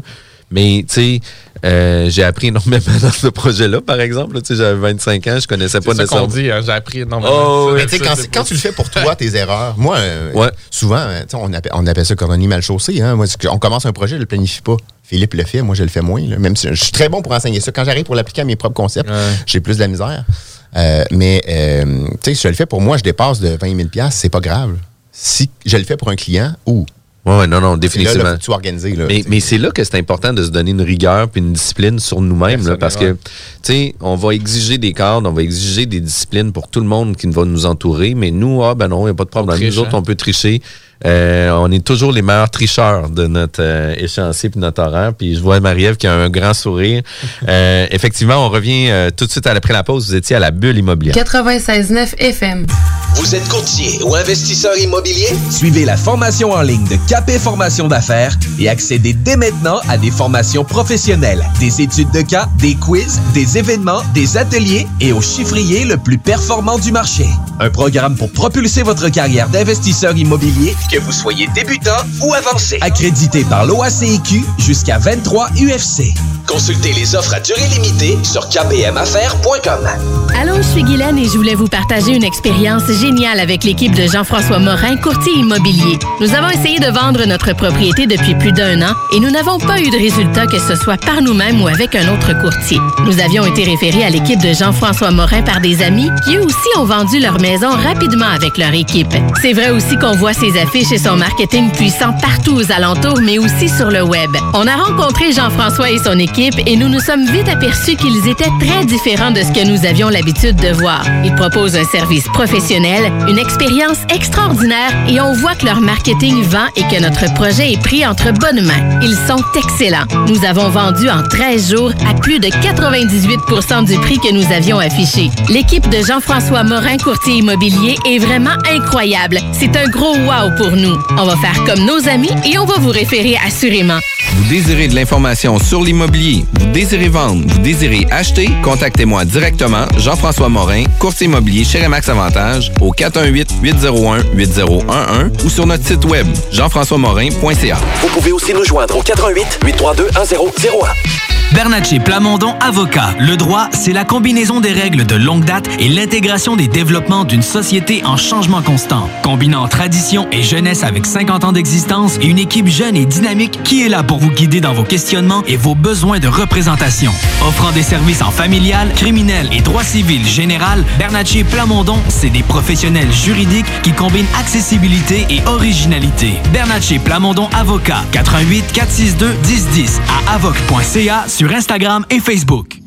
Mais tu sais, euh, j'ai appris énormément dans ce projet-là, par exemple. Tu sais, j'avais 25 ans, je connaissais pas C'est nécessairement. dit, hein, j'ai appris énormément. Oh, Mais tu sais, ça, quand, c'est quand pas- tu le fais pour toi, tes erreurs, moi, euh, Ouais. souvent, tu sais, on appelle, on appelle ça coronie mal chaussée. Hein? Moi, c'est on commence un projet, je le planifie pas. Philippe le fait, moi, je le fais moins. là. Même si je suis très bon pour enseigner ça. Quand j'arrive pour l'appliquer à mes propres concepts, Ouais. j'ai plus de la misère. Euh, mais, euh, tu sais, si je le fais pour moi, je dépasse de 20 000 c'est pas grave. Si je le fais pour un client, ou? Ouais, ouais, non, non, là, définitivement. là, tu organisé. Mais, c'est là que c'est important de se donner une rigueur puis une discipline sur nous-mêmes. parce que, tu sais, on va exiger des cadres, on va exiger des disciplines pour tout le monde qui va nous entourer. Mais nous, ah ben non, il n'y a pas de problème. triche, nous autres, hein? on peut tricher. Euh, on est toujours les meilleurs tricheurs de notre euh, échéancier puis notre horaire. Puis je vois Marie-Ève qui a un grand sourire. Euh, effectivement, on revient euh, tout de suite après la pause. Vous étiez à la bulle immobilière. 96.9 FM. Vous êtes courtier ou investisseur immobilier? Suivez la formation en ligne de Capé Formation d'affaires et accédez dès maintenant à des formations professionnelles, des études de cas, des quiz, des événements, des ateliers et au chiffrier le plus performant du marché. Un programme pour propulser votre carrière d'investisseur immobilier, que vous soyez débutant ou avancé. Accrédité par l'OACIQ jusqu'à 23 UFC. Consultez les offres à durée limitée sur kbmaffaires.com. Allô, je suis Guylaine et je voulais vous partager une expérience géniale avec l'équipe de Jean-François Morin, courtier immobilier. Nous avons essayé de vendre notre propriété depuis plus d'un an et nous n'avons pas eu de résultat que ce soit par nous-mêmes ou avec un autre courtier. Nous avions été référés à l'équipe de Jean-François Morin par des amis qui eux aussi ont vendu leur maison rapidement avec leur équipe. C'est vrai aussi qu'on voit ses affiches et son marketing puissant partout aux alentours, mais aussi sur le web. On a rencontré Jean-François et son équipe et nous nous sommes vite aperçus qu'ils étaient très différents de ce que nous avions l'habitude de voir. Ils proposent un service professionnel, une expérience extraordinaire et on voit que leur marketing vend et que notre projet est pris entre bonnes mains. Ils sont excellents. Nous avons vendu en 13 jours à plus de 98 du prix que nous avions affiché. L'équipe de Jean-François Morin, courtier immobilier, est vraiment incroyable. C'est un gros wow pour nous. On va faire comme nos amis et on va vous référer assurément. Vous désirez de l'information sur l'immobilier, vous désirez vendre, vous désirez acheter, contactez-moi directement, Jean-François Morin, courtier immobilier chez Remax Avantage, au 418-801-8011 ou sur notre site web, jean-françois-morin.ca. Vous pouvez aussi nous joindre au 88 832 1001. Bernatchez Plamondon Avocat. Le droit, c'est la combinaison des règles de longue date et l'intégration des développements d'une société en changement constant. Combinant tradition et jeunesse avec 50 ans d'existence et une équipe jeune et dynamique qui est là pour vous guider dans vos questionnements et vos besoins de représentation. Offrant des services en familial, criminel et droit civil général, Bernatchez Plamondon, c'est des professionnels juridiques qui combinent accessibilité et originalité. Bernatchez Plamondon Avocat. 88 462 1010 à avoc.ca sur Instagram et Facebook.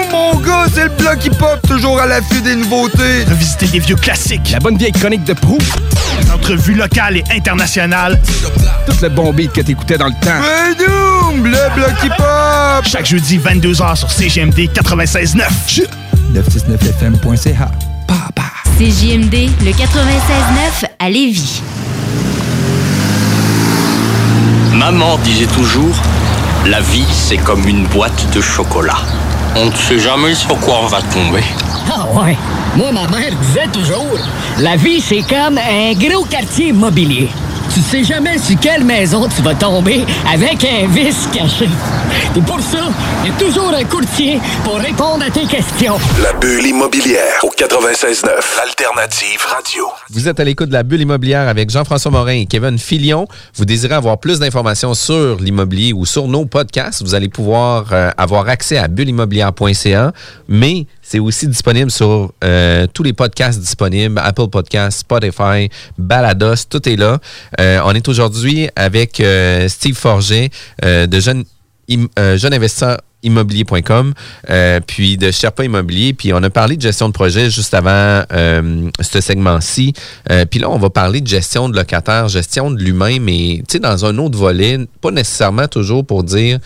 c'est le bloc hip-hop, toujours à l'affût des nouveautés. Revisiter des vieux classiques. La bonne vieille chronique de proue. Des entrevues locales et internationales. Tout le bon beat que t'écoutais dans le temps. Bedou, le bloc hip-hop. Chaque jeudi, 22h sur CGMD 96.9. 969fm.ca. CJMD, le 96.9 à Lévis. Maman disait toujours, la vie c'est comme une boîte de chocolat. On ne sait jamais sur quoi on va tomber. Ah ouais. Moi, ma mère disait toujours, la vie, c'est comme un gros quartier immobilier. Tu sais jamais sur quelle maison tu vas tomber avec un vice caché. Et pour ça, il y a toujours un courtier pour répondre à tes questions. La bulle immobilière au 96.9, Alternative Radio. Vous êtes à l'écoute de la bulle immobilière avec Jean-François Morin et Kevin Filion. Vous désirez avoir plus d'informations sur l'immobilier ou sur nos podcasts, vous allez pouvoir euh, avoir accès à bulleimmobilière.ca, mais c'est aussi disponible sur euh, tous les podcasts disponibles, Apple Podcasts, Spotify, Balados, tout est là. Euh, on est aujourd'hui avec euh, Steve Forget euh, de Jeune, euh, Jeune euh, puis de Sherpa Immobilier, puis on a parlé de gestion de projet juste avant euh, ce segment-ci. Euh, puis là, on va parler de gestion de locataire, gestion de l'humain, mais tu sais, dans un autre volet, pas nécessairement toujours pour dire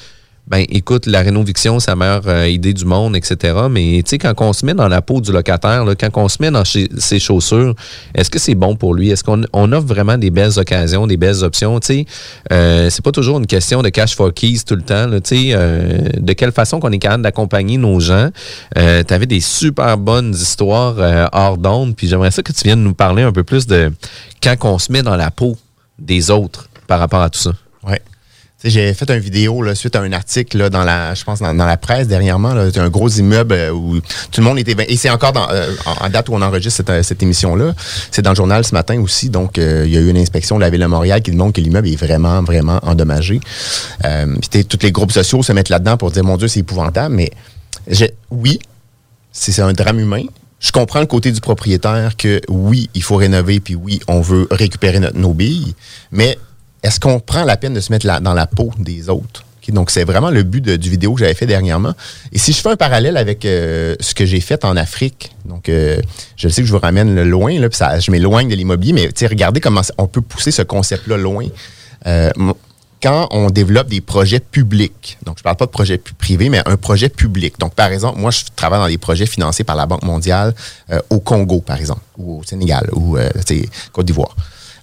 ben écoute, la rénoviction, c'est la meilleure euh, idée du monde, etc. Mais tu sais, quand on se met dans la peau du locataire, là, quand on se met dans ses chaussures, est-ce que c'est bon pour lui? Est-ce qu'on on offre vraiment des belles occasions, des belles options? Tu sais, euh, c'est pas toujours une question de cash for keys tout le temps. tu sais, euh, de quelle façon qu'on est capable d'accompagner nos gens? Euh, tu avais des super bonnes histoires euh, hors d'onde, puis j'aimerais ça que tu viennes nous parler un peu plus de quand on se met dans la peau des autres par rapport à tout ça. J'ai fait une vidéo suite à un article dans la, je pense dans, la presse dernièrement. C'est un gros immeuble euh, où tout le monde était. Et c'est encore euh, en date où on enregistre cette, euh, cette émission-là. C'est dans le journal ce matin aussi. Donc, il y a eu une inspection de la ville de Montréal qui démontre que l'immeuble est vraiment, vraiment endommagé. Puis tous les groupes sociaux se mettent là-dedans pour dire mon Dieu, c'est épouvantable. Mais oui, c'est un drame humain. Je comprends le côté du propriétaire que oui, il faut rénover, puis oui, on veut récupérer notre, nos billes, mais est-ce qu'on prend la peine de se mettre dans la peau des autres? Donc, c'est vraiment le but du vidéo que j'avais fait dernièrement. Et si je fais un parallèle avec euh, ce que j'ai fait en Afrique, donc euh, je sais que je vous ramène loin, là, je m'éloigne de l'immobilier, mais regardez comment on peut pousser ce concept-là loin. Euh, quand on développe des projets publics, donc je parle pas de projet privé, mais un projet public. Donc, par exemple, moi, je travaille dans des projets financés par la Banque mondiale au Congo, par exemple, ou au Sénégal, ou euh, Côte d'Ivoire.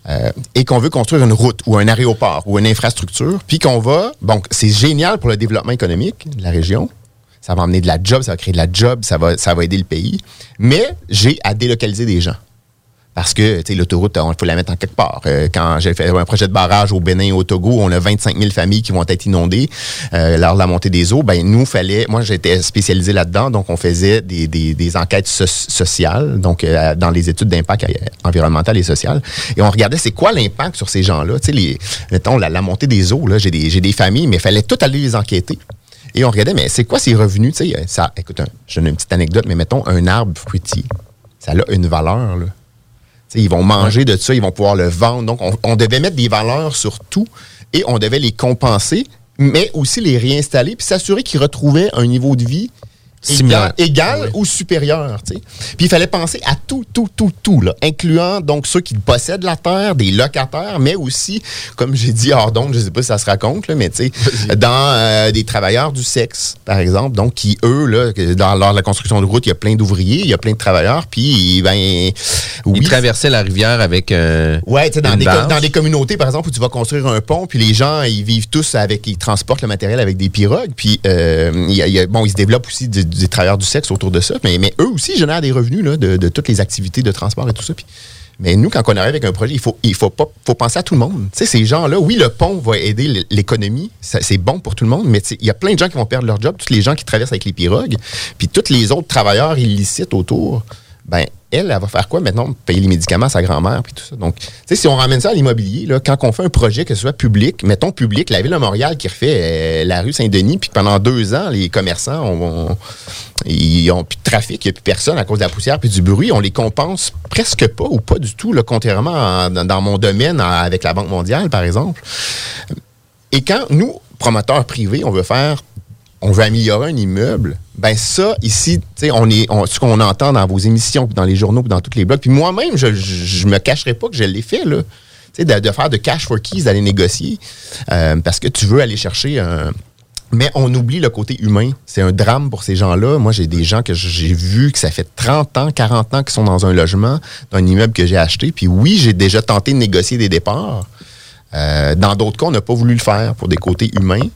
Euh, et qu'on veut construire une route ou un aéroport ou une infrastructure, puis qu'on va, donc c'est génial pour le développement économique de la région. Ça va amener de la job, ça va créer de la job, ça va, ça va aider le pays. Mais j'ai à délocaliser des gens. Parce que l'autoroute, il faut la mettre en quelque part. Euh, quand j'ai fait un projet de barrage au Bénin et au Togo, on a 25 000 familles qui vont être inondées euh, lors de la montée des eaux. Ben nous, fallait, moi j'étais spécialisé là-dedans, donc on faisait des, des- enquêtes so- sociales, donc euh, dans les études d'impact environnemental et social. Et on regardait c'est quoi l'impact sur ces gens-là. Mettons, la, montée des eaux, j'ai des, des familles, mais il fallait tout aller les enquêter. Et on regardait, mais c'est quoi ces revenus? Ça, écoute, un- je donne une petite anecdote, mais mettons un arbre fruitier. Ça a une valeur, là. Ils vont manger de ça, ils vont pouvoir le vendre. Donc, on, on devait mettre des valeurs sur tout et on devait les compenser, mais aussi les réinstaller puis s'assurer qu'ils retrouvaient un niveau de vie Similaire. égal, égal ou supérieur. tu sais. Puis il fallait penser à tout, tout, tout, tout, là, incluant donc ceux qui possèdent la terre, des locataires, mais aussi, comme j'ai dit hors d'onde, je sais pas si ça se raconte, là, mais tu sais, dans euh, des travailleurs du sexe, par exemple, donc qui, eux, là, dans, lors de la construction de route, il y a plein d'ouvriers, il y a plein de travailleurs, puis ben, oui, Ils traversaient la rivière avec euh, Ouais, tu sais, dans, une des barge. dans des communautés, par exemple, où tu vas construire un pont, puis les gens, ils vivent tous avec, ils transportent le matériel avec des pirogues, puis euh, il y a- il y a- bon, ils se développent aussi du- des travailleurs du sexe autour de ça, mais, mais eux aussi génèrent des revenus là, de, toutes les activités de transport et tout ça. Puis, mais nous, quand on arrive avec un projet, il faut, il faut, pas, faut penser à tout le monde. Tu sais, ces gens-là, oui, le pont va aider l'économie, c'est bon pour tout le monde, mais il y a plein de gens qui vont perdre leur job, tous les gens qui traversent avec les pirogues, puis tous les autres travailleurs illicites autour, ben elle, va faire quoi maintenant? Payer les médicaments à sa grand-mère, puis tout ça? Donc, tu sais, si on ramène ça à l'immobilier, quand on fait un projet, que ce soit public, mettons public, la Ville de Montréal qui refait euh, la rue Saint-Denis, puis pendant deux ans, les commerçants ont, ils ont plus de trafic, il n'y a plus personne à cause de la poussière puis du bruit, on les compense presque pas ou pas du tout, là, contrairement à- dans, mon domaine avec la Banque mondiale, par exemple. Et quand nous, promoteurs privés, on veut faire, on veut améliorer un immeuble, ben ça, ici, tu sais, on est, ce qu'on entend dans vos émissions, dans les journaux, dans tous les blogs, puis moi-même, je, je me cacherai pas que je l'ai fait, là. Tu sais, de, de faire de cash for keys, d'aller négocier, euh, parce que tu veux aller chercher un. Mais on oublie le côté humain. C'est un drame pour ces gens-là. Moi, j'ai des gens que j'ai vus que ça fait 30 ans, 40 ans qu'ils sont dans un logement, dans un immeuble que j'ai acheté. Puis oui, j'ai déjà tenté de négocier des départs. Euh, dans d'autres cas, on n'a pas voulu le faire pour des côtés humains.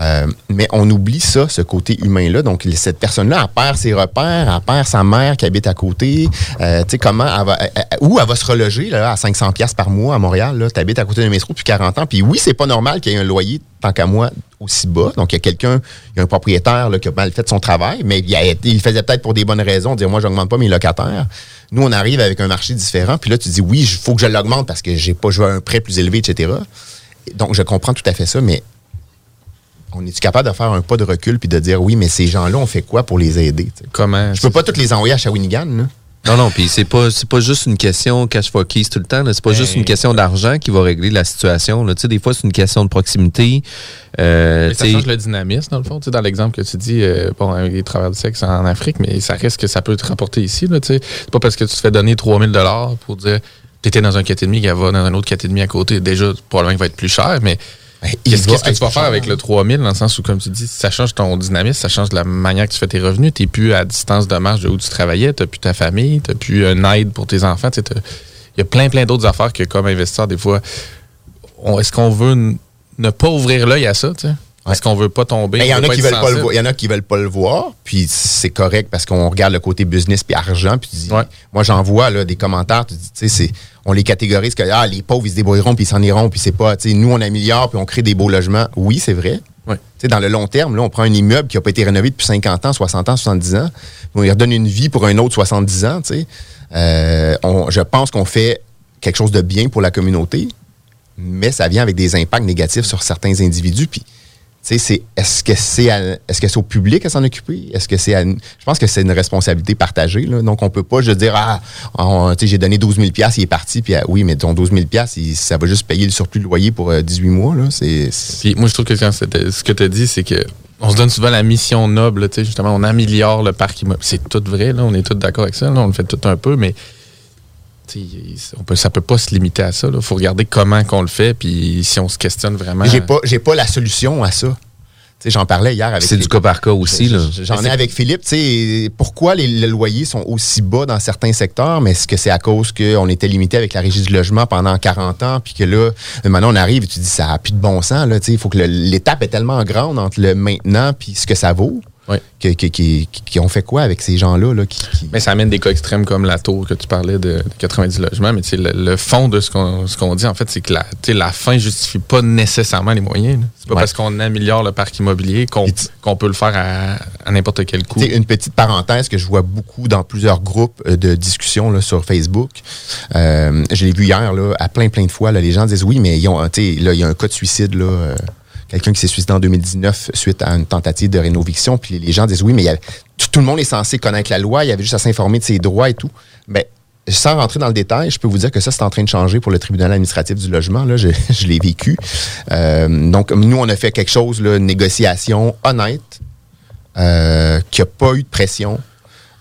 Euh, mais on oublie ça, ce côté humain-là. Donc, cette personne-là, elle perd ses repères, elle perd sa mère qui habite à côté. Euh, tu sais, comment où elle va se reloger là, à 500$ piastres par mois à Montréal. Tu habites à côté d'un métro depuis 40 ans. Puis oui, c'est pas normal qu'il y ait un loyer, tant qu'à moi, aussi bas. Donc, il y a quelqu'un, il y a un propriétaire là, qui a mal fait son travail, mais il, faisait peut-être pour des bonnes raisons, dire moi, j'augmente pas mes locataires. Nous, on arrive avec un marché différent. Puis là, tu dis oui, il faut que je l'augmente parce que j'ai pas, veux un prêt plus élevé, etc. Donc, je comprends tout à fait ça, mais on est-tu capable de faire un pas de recul puis de dire oui, mais ces gens-là, on fait quoi pour les aider? tu sais? Comment? Je peux pas toutes les envoyer à Shawinigan. Là. Non, non, puis c'est pas, c'est pas juste une question cash for keys tout le temps. C'est pas Ben- juste une question d'argent qui va régler la situation. là. Tu sais, des fois, c'est une question de proximité. Euh, Mais ça change le dynamisme, dans le fond. Tu sais, dans l'exemple que tu dis, euh, bon, les travailleurs du sexe en Afrique, mais ça reste que ça peut te rapporter ici. C'est pas parce que tu te fais donner 3000 pour dire tu étais dans un 4,5 qu'elle va dans un autre 4,5 à côté. Déjà, probablement qu'il va être plus cher, mais qu'est-ce va qu'est-ce que tu vas faire avec le 3000 dans le sens où, comme tu dis, ça change ton dynamisme, ça change la manière que tu fais tes revenus. Tu n'es plus à distance de marche de où tu travaillais, tu n'as plus ta famille, tu n'as plus une aide pour tes enfants. Il y a plein, plein d'autres affaires que, comme investisseur, des fois, est-ce qu'on veut ne pas ouvrir l'œil à ça? tu sais? Parce qu'on veut pas tomber? Mais il y en a qui veulent pas le voir. Il y en a qui veulent pas le voir, puis c'est correct parce qu'on regarde le côté business puis argent, puis moi j'en vois là des commentaires, tu dis, tu sais, c'est on les catégorise que ah, les pauvres ils se débrouilleront puis ils s'en iront puis c'est pas, tu sais, nous on améliore puis on crée des beaux logements. Oui, c'est vrai. Dans le long terme, là, on prend un immeuble qui a pas été rénové depuis 50 ans, 60 ans, 70 ans, on lui redonne une vie pour un autre 70 ans. Euh, on- je pense qu'on fait quelque chose de bien pour la communauté, mais ça vient avec des impacts négatifs sur certains individus. Puis, c'est est-ce que c'est est-ce que c'est au public à s'en occuper? Est-ce que c'est je pense que c'est une responsabilité partagée. Donc, on peut pas juste dire ah, j'ai donné 12 000 pièces, il est parti. Puis ah, oui, mais ton 12 000 pièces, ça va juste payer le surplus de loyer pour euh, 18 mois. Là. C'est moi, je trouve que ce que tu as dit, c'est que on se donne souvent la mission noble, justement, on améliore le parc immobilier. C'est tout vrai, là, on est tous d'accord avec ça, on le fait tout un peu, mais on peut, ça peut pas se limiter à ça. Il faut regarder comment qu'on le fait, puis si on se questionne vraiment. J'ai pas, j'ai pas la solution à ça. Tu sais, J'en parlais hier avec. C'est du cas par cas aussi, là. J'en ai avec Philippe. Tu sais, pourquoi les, les loyers sont aussi bas dans certains secteurs? Mais est-ce que c'est à cause qu'on était limité avec la régie du logement pendant 40 ans, puis que là, maintenant on arrive et tu dis ça n'a plus de bon sens. Là, Tu sais, il faut que l'étape est tellement grande entre le maintenant puis ce que ça vaut. Qui, qui- qui ont fait quoi avec ces gens-là? Là, Mais ça amène des cas extrêmes comme la tour que tu parlais de, de 90 logements. Mais le, le fond de ce qu'on ce qu'on dit, en fait, c'est que la, la fin justifie pas nécessairement les moyens. là. C'est pas Ouais. parce qu'on améliore le parc immobilier qu'on qu'on peut le faire à, à n'importe quel coût. Une petite parenthèse que je vois beaucoup dans plusieurs groupes euh, de discussion là, sur Facebook. Euh, je l'ai vu hier là, à plein, plein de fois. Là, les gens disent oui, mais ils ont, là, il y a un cas de suicide. Là, euh, Quelqu'un qui s'est suicidé en 2019 suite à une tentative de rénoviction. Puis les gens disent oui, mais tout, le monde est censé connaître la loi. Il y avait juste à s'informer de ses droits et tout. Mais sans rentrer dans le détail, je peux vous dire que ça, c'est en train de changer pour le tribunal administratif du logement. Là, je, l'ai vécu. Euh, donc, nous, on a fait quelque chose, là, une négociation honnête, euh, qui n'a pas eu de pression.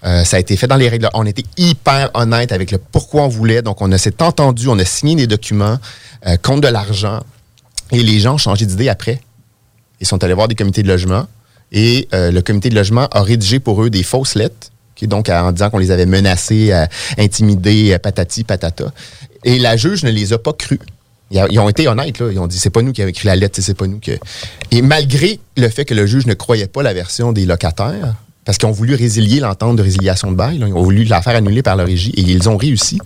Euh, ça a été fait dans les règles. On était hyper honnête avec le pourquoi on voulait. Donc, on s'est entendu, on a signé des documents contre de l'argent. Et les gens ont changé d'idée après. Ils sont allés voir des comités de logement. Et euh, le comité de logement a rédigé pour eux des fausses lettres, qui donc en disant qu'on les avait menacés, euh, intimidés, euh, patati, patata. Et la juge ne les a pas crus. Ils ont été honnêtes, là. Ils ont dit c'est pas nous qui avons écrit la lettre, c'est pas nous que. Et malgré le fait que le juge ne croyait pas la version des locataires, parce qu'ils ont voulu résilier l'entente de résiliation de bail, ils ont voulu la faire annuler par la régie et ils ont réussi.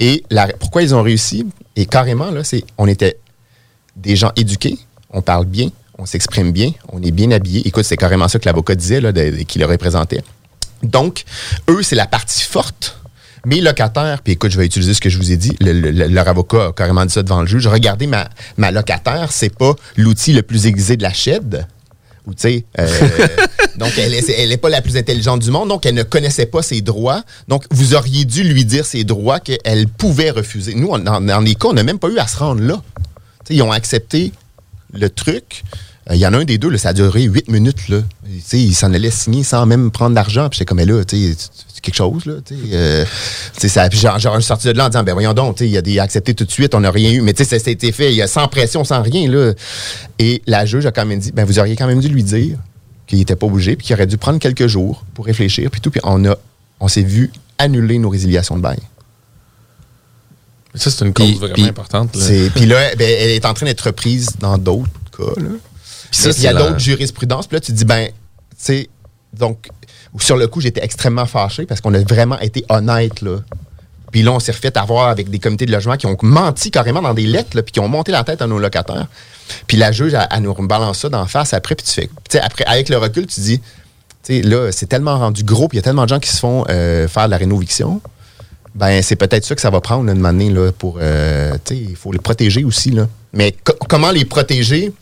Et pourquoi ils ont réussi? Et carrément, là, c'est on était des gens éduqués, on parle bien, on s'exprime bien, on est bien habillé. Écoute, c'est carrément ça que l'avocat disait, là, qui le représentait. Donc, eux, c'est la partie forte. Mes locataires, puis écoute, je vais utiliser ce que je vous ai dit, le- le- le- leur avocat a carrément dit ça devant le juge. Regardez, ma, ma locataire, c'est pas l'outil le plus aiguisé de la chaîne. Ou, euh, donc elle est, elle est pas la plus intelligente du monde, donc elle ne connaissait pas ses droits. Donc, vous auriez dû lui dire ses droits qu'elle pouvait refuser. Nous, on- dans les cas, on n'a même pas eu à se rendre là. Ils ont accepté le truc. Euh, Il y en a un des deux, ça a duré huit minutes. Là. Il s'en allait signer sans même prendre d'argent. Puis j'étais comme, mais là, c'est- quelque chose. Là, tu sais, euh, ça, puis genre, genre, je suis sorti de là en disant, ben voyons donc, il a des acceptés tout de suite, on n'a rien eu. Mais tu sais, ça, été fait y a sans pression, sans rien. Là. Et la juge a quand même dit, ben vous auriez quand même dû lui dire qu'il n'était pas obligé, puis qu'il aurait dû prendre quelques jours pour réfléchir, puis tout. Puis on, a, on s'est vu annuler nos résiliations de bail. Ça, c'est une cause vraiment importante. là. C'est- Puis là, ben, elle est en train d'être reprise dans d'autres cas. Là. ça, il y a la- d'autres jurisprudences. Puis là, tu te dis, ben, tu sais, donc, sur le coup, j'étais extrêmement fâché parce qu'on a vraiment été honnête, là. Puis là, on s'est refait avoir avec des comités de logement qui ont menti carrément dans des lettres, là, puis qui ont monté la tête à nos locataires. Puis la juge, elle, elle nous balance ça d'en face après, puis tu fais, tu sais, après, avec le recul, tu dis, tu sais, là, c'est tellement rendu gros, puis il y a tellement de gens qui se font euh, faire de la rénoviction. Ben, c'est peut-être ça que ça va prendre là, une année là, pour. euh, tu sais, il faut les protéger aussi. Là. Mais co- comment les protéger?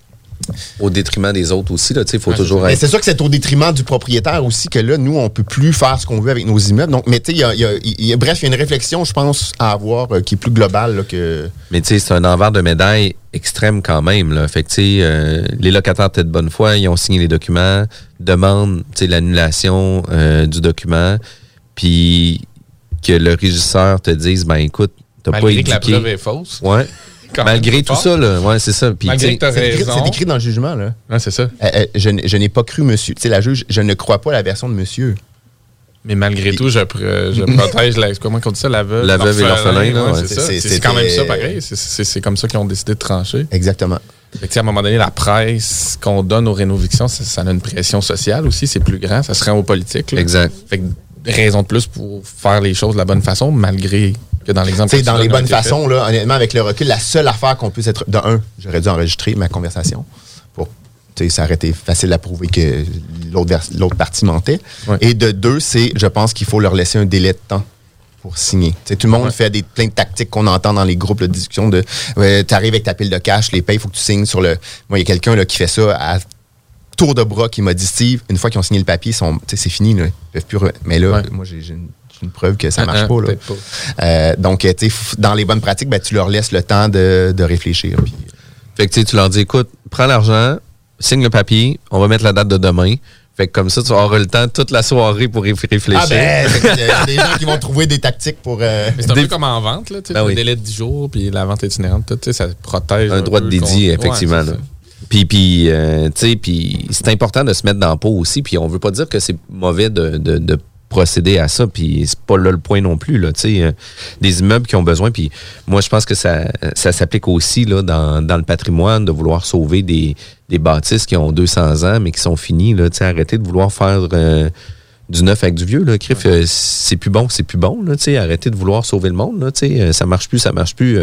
Au détriment des autres aussi, là, il faut toujours Mais c'est sûr que c'est au détriment du propriétaire aussi que là, nous, on peut plus faire ce qu'on veut avec nos immeubles. Donc, mais tu sais, bref, il y a une réflexion, je pense, à avoir euh, qui est plus globale là, que. Mais tu sais, c'est un envers de médaille extrême quand même. Là. Fait que, euh, les locataires étaient de bonne foi, ils ont signé les documents, demandent l'annulation du document, puis que le régisseur te dise, ben écoute, t'as pas Malgré que la éduqué. preuve est fausse. Ouais. Quand Malgré tout fort. ça, là. Ouais, c'est ça. Puis, Malgré que t'as C'est écrit, raison. c'est écrit dans le jugement. Là. Ouais, c'est ça. Euh, euh, je, n'ai pas cru monsieur. Tu sais, la juge, je ne crois pas à la version de monsieur. Mais malgré tout, je, pr- je protège la, comment on dit ça, la veuve. La veuve et l'orphelin, là, ouais, c'est quand même ça, pareil. C'est- comme ça qu'ils ont décidé de trancher. Exactement. Fait que, tu sais, à un moment donné, la presse qu'on donne aux rénovictions, ça, ça a une pression sociale aussi, c'est plus grand, ça se rend aux politiques. là. Exact. Fait que raison de plus pour faire les choses de la bonne façon, malgré que dans l'exemple. Dans les bonnes fait. façons, là, honnêtement, avec le recul, la seule affaire qu'on puisse être. De un, j'aurais dû enregistrer ma conversation pour. tu sais, Ça aurait été facile à prouver que l'autre partie mentait. Et de deux, c'est, je pense qu'il faut leur laisser un délai de temps pour signer. Tout le monde fait des, plein de tactiques qu'on entend dans les groupes de discussion de tu arrives avec ta pile de cash, les payes, il faut que tu signes sur le. Moi, il y a quelqu'un là, qui fait ça à tour de bras qui m'a dit Steve, une fois qu'ils ont signé le papier, c'est fini. Là. Ils peuvent plus Mais là, moi, j'ai une, preuve que ça marche Ah, ah, pas. Là. peut-être pas. Euh, donc, tu sais, f- dans les bonnes pratiques, ben, tu leur laisses le temps de, de réfléchir. Fait que tu leur dis, écoute, prends l'argent, signe le papier, on va mettre la date de demain. Fait que comme ça, tu auras le temps toute la soirée pour y réfléchir. Ah ben, fait que, euh, il y a des gens qui vont trouver des tactiques pour... euh, Mais c'est un peu comme en vente, là, tu sais, Ben le oui. délai de 10 jours, puis la vente itinérante, tout, tu sais, ça protège. un droit de peu dédié, contre- effectivement. Ouais. Puis, puis, euh, tu sais, puis c'est important de se mettre dans le pot aussi. Puis on veut pas dire que c'est mauvais de, de- de procéder à ça. Puis c'est pas là le point non plus. Là, tu sais, euh, des immeubles qui ont besoin. Puis moi, je pense que ça, ça s'applique aussi là, dans, dans le patrimoine de vouloir sauver des, des bâtisses qui ont 200 ans mais qui sont finies. Là, tu sais, arrêtez de vouloir faire euh, du neuf avec du vieux. Là. Criff, euh, c'est plus bon, c'est plus bon. Là, tu sais, arrêtez de vouloir sauver le monde. Là, tu sais, euh, ça marche plus, ça marche plus.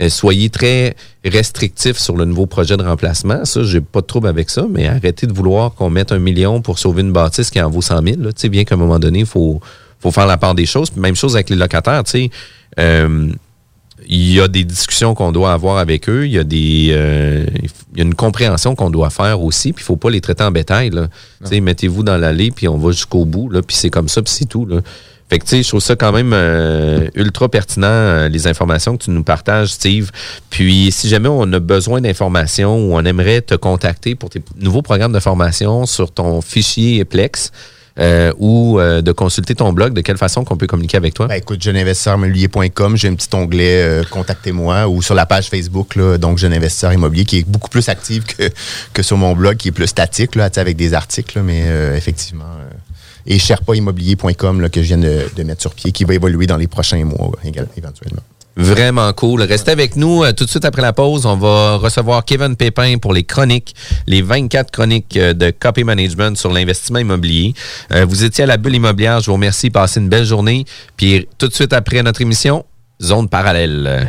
Euh, soyez très restrictifs sur le nouveau projet de remplacement. Ça, j'ai pas de trouble avec ça, mais arrêtez de vouloir qu'on mette un million pour sauver une bâtisse qui en vaut 100 000. Là. Tu sais, bien qu'à un moment donné, il faut, faut faire la part des choses. Puis Même chose avec les locataires. tu sais. Euh, il y a des discussions qu'on doit avoir avec eux. Il y a des, euh, il y a une compréhension qu'on doit faire aussi. Puis il faut pas les traiter en bétail. Là. Tu sais, Mettez-vous dans l'allée, puis on va jusqu'au bout. Là, puis c'est comme ça, puis c'est tout. Là. Fait que, tu sais, je trouve ça quand même euh, ultra pertinent, euh, les informations que tu nous partages, Steve. Puis, si jamais on a besoin d'informations ou on aimerait te contacter pour tes nouveaux programmes de formation sur ton fichier Plex euh, ou euh, de consulter ton blog, de quelle façon qu'on peut communiquer avec toi? Ben, écoute, jeuneinvestisseurmobilier.com, j'ai un petit onglet euh, Contactez-moi ou sur la page Facebook, là, donc Jeune Investisseur Immobilier, qui est beaucoup plus active que, que sur mon blog, qui est plus statique, là, avec des articles, là, mais euh, effectivement. Et sherpaimmobilier.com là, que je viens de, de mettre sur pied, qui va évoluer dans les prochains mois éventuellement. Vraiment cool. Restez avec nous euh, tout de suite après la pause. On va recevoir Kevin Pépin pour les chroniques, les 24 chroniques euh, de Copy Management sur l'investissement immobilier. Euh, vous étiez à la bulle immobilière. Je vous remercie. Passez une belle journée. Puis tout de suite après notre émission, Zone parallèle.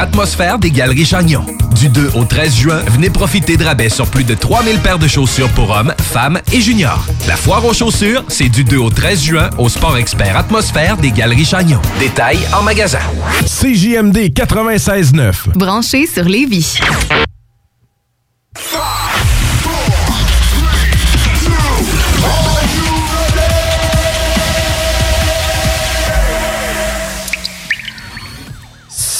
Atmosphère des Galeries Chagnon. Du 2 au 13 juin, venez profiter de rabais sur plus de 3000 paires de chaussures pour hommes, femmes et juniors. La foire aux chaussures, c'est du 2 au 13 juin au sport expert Atmosphère des Galeries Chagnon. Détails en magasin. CJMD 96.9. Branché sur Lévis.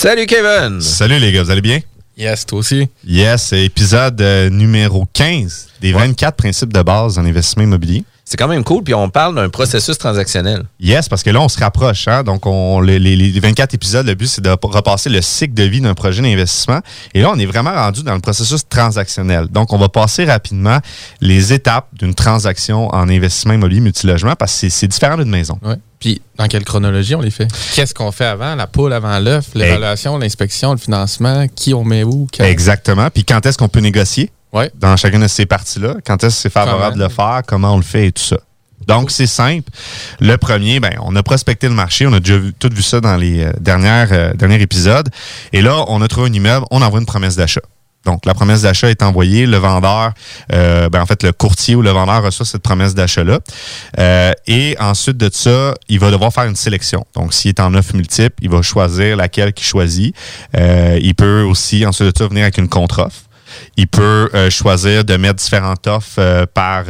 Salut Kevin! Salut les gars, vous allez bien? Yes, toi aussi. Yes, c'est épisode euh, numéro 15 des 24 principes de base en investissement immobilier. C'est quand même cool, puis on parle d'un processus transactionnel. Yes, parce que là, on se rapproche. Hein? Donc, on, les, les- les 24 épisodes, le but, c'est de repasser le cycle de vie d'un projet d'investissement. Et là, on est vraiment rendu dans le processus transactionnel. Donc, on va passer rapidement les étapes d'une transaction en investissement immobilier multilogement parce que c'est- c'est différent d'une maison. Ouais. Puis, dans quelle chronologie on les fait? Qu'est-ce qu'on fait avant? La poule avant l'œuf, l'évaluation, l'inspection, le financement, qui on met où? quand? Exactement. Puis quand est-ce qu'on peut négocier? Ouais. dans chacune de ces parties-là? Quand est-ce que c'est favorable de le faire? Comment on le fait et tout ça? Donc, c'est simple. Le premier, ben, on a prospecté le marché. On a déjà vu, tout vu ça dans les euh, dernières, euh, derniers épisodes. Et là, on a trouvé un immeuble. On envoie une promesse d'achat. Donc, la promesse d'achat est envoyée. Le vendeur, euh, ben, en fait, le courtier ou le vendeur reçoit cette promesse d'achat-là. Euh, et ensuite de ça, il va devoir faire une sélection. Donc, s'il est en offre multiple, il va choisir laquelle qu'il choisit. Euh, il peut aussi, ensuite de ça, venir avec une contre-offre. Il peut euh, choisir de mettre différentes offres par,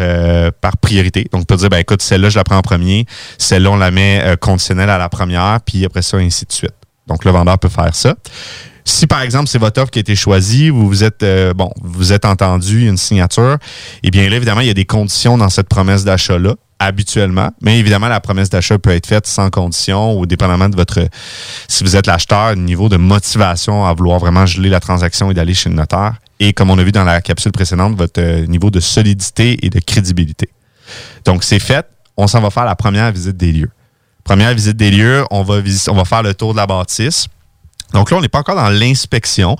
par priorité. Donc, il peut dire, ben, écoute, celle-là, je la prends en premier. Celle-là, on la met conditionnelle à la première, puis après ça, ainsi de suite. Donc, le vendeur peut faire ça. Si, par exemple, c'est votre offre qui a été choisie, vous vous êtes, euh, bon, vous êtes entendu, une signature, eh bien là, évidemment, il y a des conditions dans cette promesse d'achat-là, habituellement. Mais évidemment, la promesse d'achat peut être faite sans condition ou dépendamment de votre, si vous êtes l'acheteur, niveau de motivation à vouloir vraiment geler la transaction et d'aller chez le notaire. Et comme on a vu dans la capsule précédente, votre euh, niveau de solidité et de crédibilité. Donc, c'est fait. On s'en va faire la première visite des lieux. Première visite des lieux, on va faire le tour de la bâtisse. Donc là, on n'est pas encore dans l'inspection.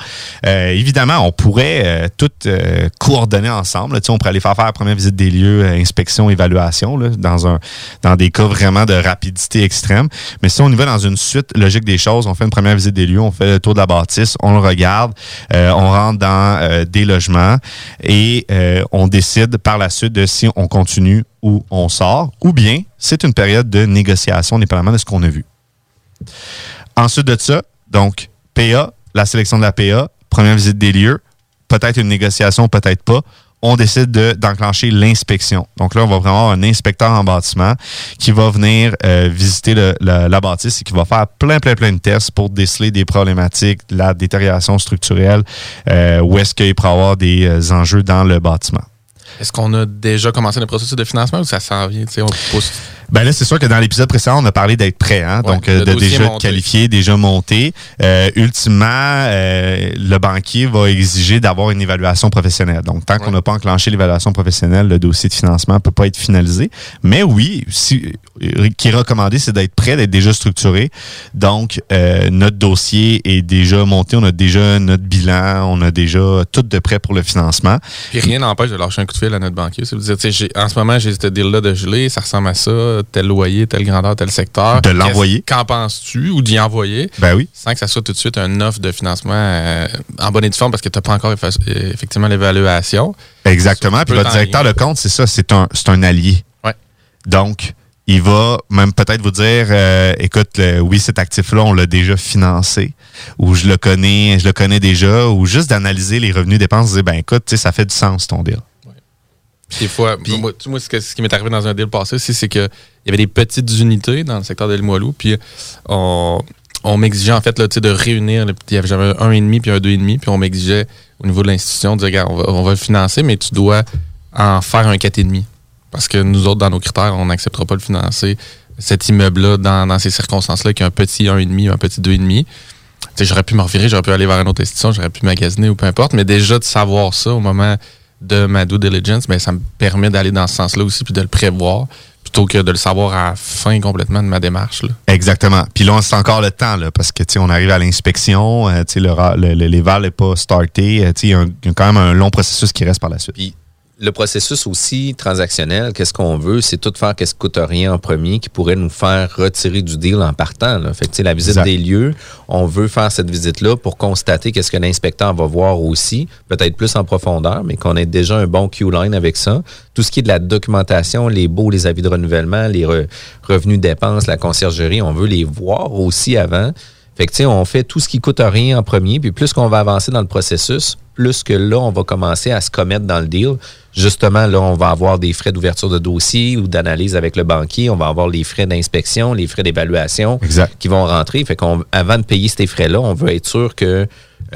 Euh, évidemment, on pourrait euh, tout euh, coordonner ensemble. là. On pourrait aller faire faire la première visite des lieux, euh, inspection, évaluation, là, dans, un, dans des cas vraiment de rapidité extrême. Mais si on y va dans une suite logique des choses, on fait une première visite des lieux, on fait le tour de la bâtisse, on le regarde, euh, on rentre dans euh, des logements et on décide par la suite de si on continue ou on sort, ou bien c'est une période de négociation, dépendamment de ce qu'on a vu. Ensuite de ça, donc, PA, la sélection de la PA, première visite des lieux, peut-être une négociation, peut-être pas. On décide de- d'enclencher l'inspection. Donc là, on va vraiment avoir un inspecteur en bâtiment qui va venir euh, visiter la, bâtisse et qui va faire plein, plein, plein de tests pour déceler des problématiques, la détérioration structurelle, euh, où est-ce qu'il pourrait y avoir des euh, enjeux dans le bâtiment. Est-ce qu'on a déjà commencé le processus de financement ou ça s'en vient? On pousse? Ben là, c'est sûr que dans l'épisode précédent, on a parlé d'être prêt, hein? Donc euh, de déjà monté. qualifié, déjà monté. Euh, ultimement, euh, le banquier va exiger d'avoir une évaluation professionnelle. Donc, tant qu'on n'a pas enclenché l'évaluation professionnelle, le dossier de financement ne peut pas être finalisé. Mais oui, si, euh, qui est recommandé, c'est d'être prêt, d'être déjà structuré. Donc, euh, notre dossier est déjà monté, on a déjà notre bilan, on a déjà tout de prêt pour le financement. Puis rien n'empêche de lâcher un coup de fil à notre banquier. Tu sais, j'ai- en ce moment, j'ai ce deal-là de geler, ça ressemble à ça, tel loyer, telle grandeur, tel secteur. De l'envoyer. Qu'en penses-tu ou d'y envoyer? Ben oui. Sans que ça soit tout de suite un offre de financement euh, en bonne et due forme parce que tu n'as pas encore euh, effectivement l'évaluation. Exactement. Puis votre directeur de compte, c'est ça, c'est un, un allié. Ouais. Donc, il va même peut-être vous dire, euh, écoute, le- oui, cet actif-là, on l'a déjà financé, ou je le connais, je le connais déjà, ou juste d'analyser les revenus dépenses, dire, ben écoute, ça fait du sens ton deal. Des fois, moi, tu- moi, ce, que- ce qui m'est arrivé dans un deal passé aussi, c'est qu'il y avait des petites unités dans le secteur de Limoilou, puis on, on m'exigeait en fait là, de réunir, il y avait- j'avais un et demi puis un deux et demi, puis on m'exigeait au niveau de l'institution de dire, regarde, on va, on va le financer, mais tu dois en faire un quatre et demi. Parce que nous autres, dans nos critères, on n'acceptera pas de financer cet immeuble-là dans, dans ces circonstances-là, qui a un petit 1,5 ou un petit 2,5. sais, j'aurais pu me revirer, j'aurais pu aller vers une autre institution, j'aurais pu magasiner ou peu importe, mais déjà de savoir ça au moment de ma due diligence, ben, ça me permet d'aller dans ce sens-là aussi puis de le prévoir plutôt que de le savoir à la fin complètement de ma démarche. Là. Exactement. Puis là, c'est encore le temps, là, parce que tu sais, on arrive à l'inspection, euh, tu sais, le, le- le- l'éval n'est pas starté. euh, Il y, a y quand même un long processus qui reste par la suite. Puis le processus aussi transactionnel, qu'est-ce qu'on veut, c'est tout faire qu'est-ce qui coûte rien en premier qui pourrait nous faire retirer du deal en partant. Là. Fait que, tu sais, la visite Exact. des lieux, on veut faire cette visite-là pour constater qu'est-ce que l'inspecteur va voir aussi, peut-être plus en profondeur, mais qu'on ait déjà un bon Q-line avec ça. Tout ce qui est de la documentation, les baux, les avis de renouvellement, les re- revenus dépenses, la conciergerie, on veut les voir aussi avant. Fait que, tu sais, on fait tout ce qui coûte rien en premier, puis plus qu'on va avancer dans le processus, plus que là, on va commencer à se commettre dans le deal. Justement, là, on va avoir des frais d'ouverture de dossier ou d'analyse avec le banquier. On va avoir les frais d'inspection, les frais d'évaluation qui vont rentrer. Fait qu'on, avant de payer ces frais-là, on veut être sûr que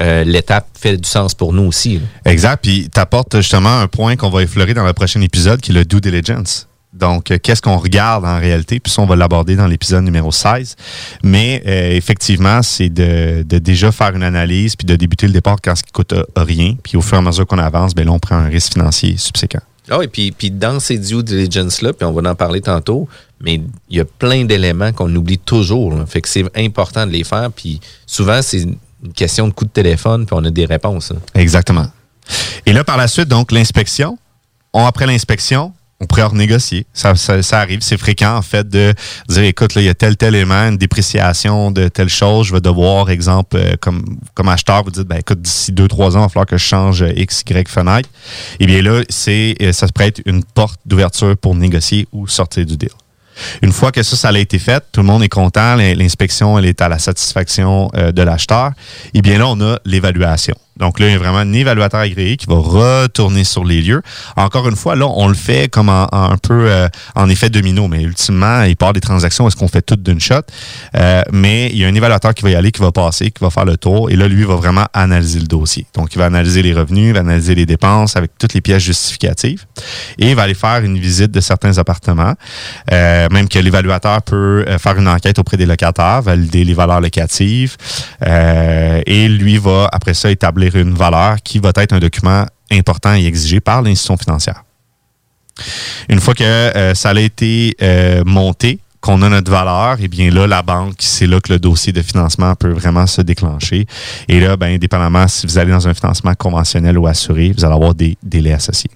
euh, l'étape fait du sens pour nous aussi. là. Exact. Puis tu apportes justement un point qu'on va effleurer dans le prochain épisode qui est le due diligence. Donc, euh, qu'est-ce qu'on regarde en réalité? Puis ça, on va l'aborder dans l'épisode numéro 16. Mais euh, effectivement, c'est de, de déjà faire une analyse puis de débuter le départ quand ce qui coûte euh, rien. Puis au fur et à mesure qu'on avance, ben là, on prend un risque financier subséquent. Ah oui, puis, puis dans ces due diligence-là, puis on va en parler tantôt, mais il y a plein d'éléments qu'on oublie toujours. là. Fait que c'est important de les faire. Puis souvent, c'est une question de coup de téléphone, puis on a des réponses. hein. là. Exactement. Et là, par la suite, donc, l'inspection. On, après l'inspection, on pourrait renégocier. Ça, ça, arrive, c'est fréquent, en fait, de dire, écoute, là, il y a tel, tel élément, une dépréciation de telle chose, je vais devoir, exemple, euh, comme, comme acheteur, vous dites, ben, écoute, d'ici deux, trois ans, il va falloir que je change euh, X, Y fenêtre. Eh bien là, c'est, euh, ça se prête une porte d'ouverture pour négocier ou sortir du deal. Une fois que ça, ça a été fait, tout le monde est content, l'in- l'inspection, elle est à la satisfaction de l'acheteur. Et bien là, on a l'évaluation. Donc là, il y a vraiment un évaluateur agréé qui va retourner sur les lieux. Encore une fois, là, on le fait comme en, un peu euh, en effet domino, mais ultimement, il part des transactions, est-ce qu'on fait tout d'une shot? Euh, mais il y a un évaluateur qui va y aller, qui va passer, qui va faire le tour, et là, lui, va vraiment analyser le dossier. Donc, il va analyser les revenus, il va analyser les dépenses avec toutes les pièces justificatives, et il va aller faire une visite de certains appartements, Euh, même que l'évaluateur peut faire une enquête auprès des locataires, valider les valeurs locatives, et lui va, après ça, établir une valeur qui va être un document important et exigé par l'institution financière. Une fois que euh, ça a été euh, monté, qu'on a notre valeur, et bien là, la banque, c'est là que le dossier de financement peut vraiment se déclencher. Et là, ben, indépendamment si vous allez dans un financement conventionnel ou assuré, vous allez avoir des délais associés.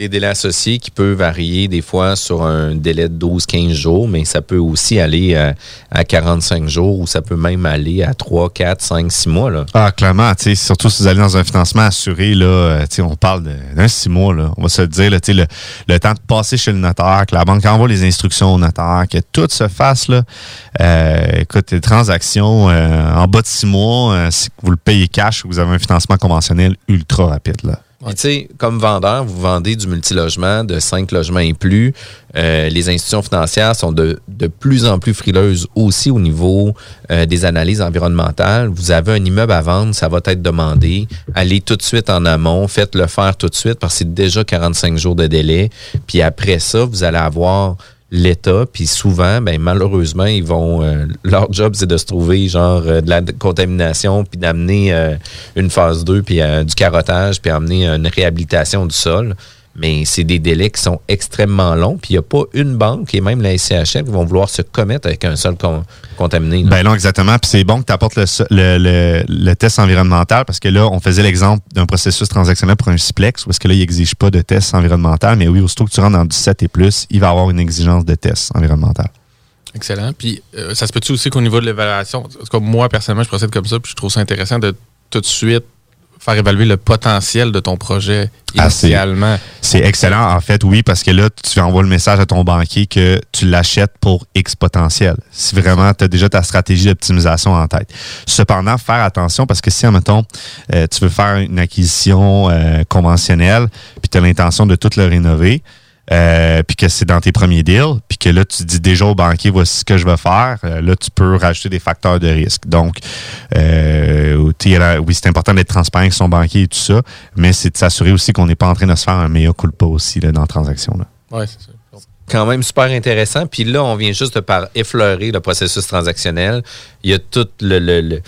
Des délais associés qui peuvent varier des fois sur un délai de 12-15 jours, mais ça peut aussi aller à, à 45 jours ou ça peut même aller à 3, 4, 5, 6 mois. Là. Ah, clairement, surtout si vous allez dans un financement assuré, là, euh, on parle d'un six mois, là. On va se dire, le, le temps de passer chez le notaire, que la banque envoie les instructions au notaire, que tout se fasse, là. Euh, écoute, les transactions, euh, en bas de six mois, euh, si vous le payez cash, vous avez un financement conventionnel ultra rapide, là. Tu sais, comme vendeur, vous vendez du multilogement de 5 logements et plus. Euh, les institutions financières sont de, de plus en plus frileuses aussi au niveau euh, des analyses environnementales. Vous avez un immeuble à vendre, ça va être demandé. Allez tout de suite en amont, faites-le faire tout de suite parce que c'est déjà 45 jours de délai. Puis après ça, vous allez avoir l'État, puis souvent, ben, malheureusement, ils vont. euh, leur job, c'est de se trouver genre euh, de la contamination, puis d'amener euh, une phase 2, puis euh, du carottage, puis amener une réhabilitation du sol. Mais c'est des délais qui sont extrêmement longs, puis il n'y a pas une banque, et même la SCHL, qui vont vouloir se commettre avec un sol con- contaminé. là. Ben non, exactement. Puis c'est bon que tu apportes le, le, le- le test environnemental parce que là, on faisait l'exemple d'un processus transactionnel pour un Ciplex où est-ce que là, il n'exige pas de test environnemental. Mais oui, aussitôt que tu rentres dans du 7 et plus, il va y avoir une exigence de test environnemental. Excellent. Puis, euh, ça se peut-tu aussi qu'au niveau de l'évaluation, en tout cas, moi, personnellement, je procède comme ça, puis je trouve ça intéressant de tout de suite faire évaluer le potentiel de ton projet Ah, c'est- initialement. C'est excellent, en fait, oui, parce que là, tu envoies le message à ton banquier que tu l'achètes pour X potentiel. Si vraiment tu as déjà ta stratégie d'optimisation en tête. Cependant, faire attention parce que si, admettons, euh, tu veux faire une acquisition euh, conventionnelle, puis tu as l'intention de tout le rénover, euh, puis que c'est dans tes premiers deals, puis que là, tu dis déjà au banquier, voici ce que je vais faire, euh, là, tu peux rajouter des facteurs de risque. Donc, euh, oui, c'est important d'être transparent avec son banquier et tout ça, mais c'est de s'assurer aussi qu'on n'est pas en train de se faire un meilleur culpa aussi là, dans la transaction. Ouais, c'est ça. quand même super intéressant. Puis là, on vient juste de par effleurer le processus transactionnel. Il y a tout le, le- le-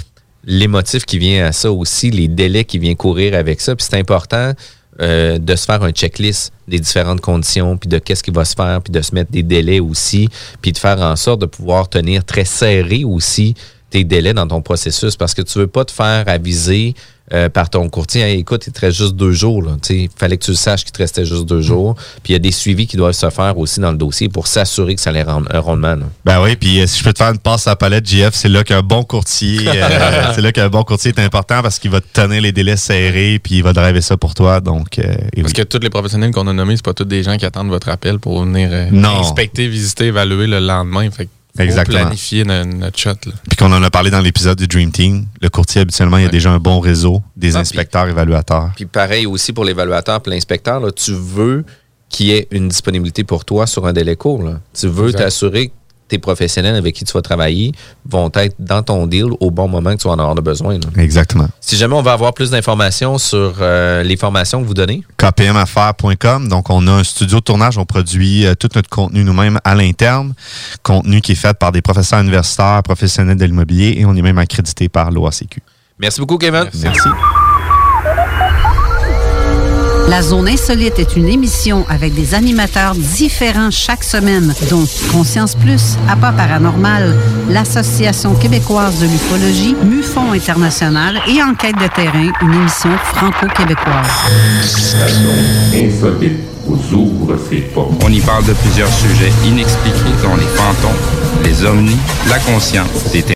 l'émotif qui vient à ça aussi, les délais qui viennent courir avec ça. Puis c'est important euh, de se faire un checklist des différentes conditions, puis de qu'est-ce qui va se faire, puis de se mettre des délais aussi, puis de faire en sorte de pouvoir tenir très serré aussi tes délais dans ton processus parce que tu veux pas te faire aviser euh, par ton courtier, Hey, écoute, il te reste juste deux jours. Il fallait que tu le saches qu'il te restait juste deux jours. Puis il y a des suivis qui doivent se faire aussi dans le dossier pour s'assurer que ça les rend un rendement. là. Ben oui, puis euh, si je peux te faire une passe à la palette, JF, c'est là qu'un bon courtier, euh, c'est là qu'un bon courtier est important parce qu'il va te tenir les délais serrés, puis il va driver ça pour toi. Donc, euh, et Parce oui. que tous les professionnels qu'on a nommés, c'est pas tous des gens qui attendent votre appel pour venir euh, Non. inspecter, visiter, évaluer le lendemain. Fait Exactement. planifier no- notre shot. là. Puis qu'on en a parlé dans l'épisode du Dream Team, le courtier habituellement, il y a déjà un bon réseau des Ah, inspecteurs évaluateurs. Puis pareil aussi pour l'évaluateur et l'inspecteur, tu veux qu'il y ait une disponibilité pour toi sur un délai court. là. Tu veux t'assurer tes professionnels avec qui tu vas travailler vont être dans ton deal au bon moment que tu vas en avoir de besoin. là. Exactement. Si jamais on veut avoir plus d'informations sur euh, les formations que vous donnez, kpmaffaires.com. Donc, on a un studio de tournage. On produit euh, tout notre contenu nous-mêmes à l'interne. Contenu qui est fait par des professeurs universitaires, professionnels de l'immobilier et on est même accrédité par l'OACQ. merci beaucoup, Kevin. Merci. La Zone Insolite est une émission avec des animateurs différents chaque semaine, dont Conscience Plus, APA Paranormal, l'Association québécoise de l'ufologie, MUFON International et Enquête de terrain, une émission franco-québécoise. Insolite vous ouvre ses portes. On y parle de plusieurs sujets inexpliqués, dont les fantômes, les ovnis, la conscience, des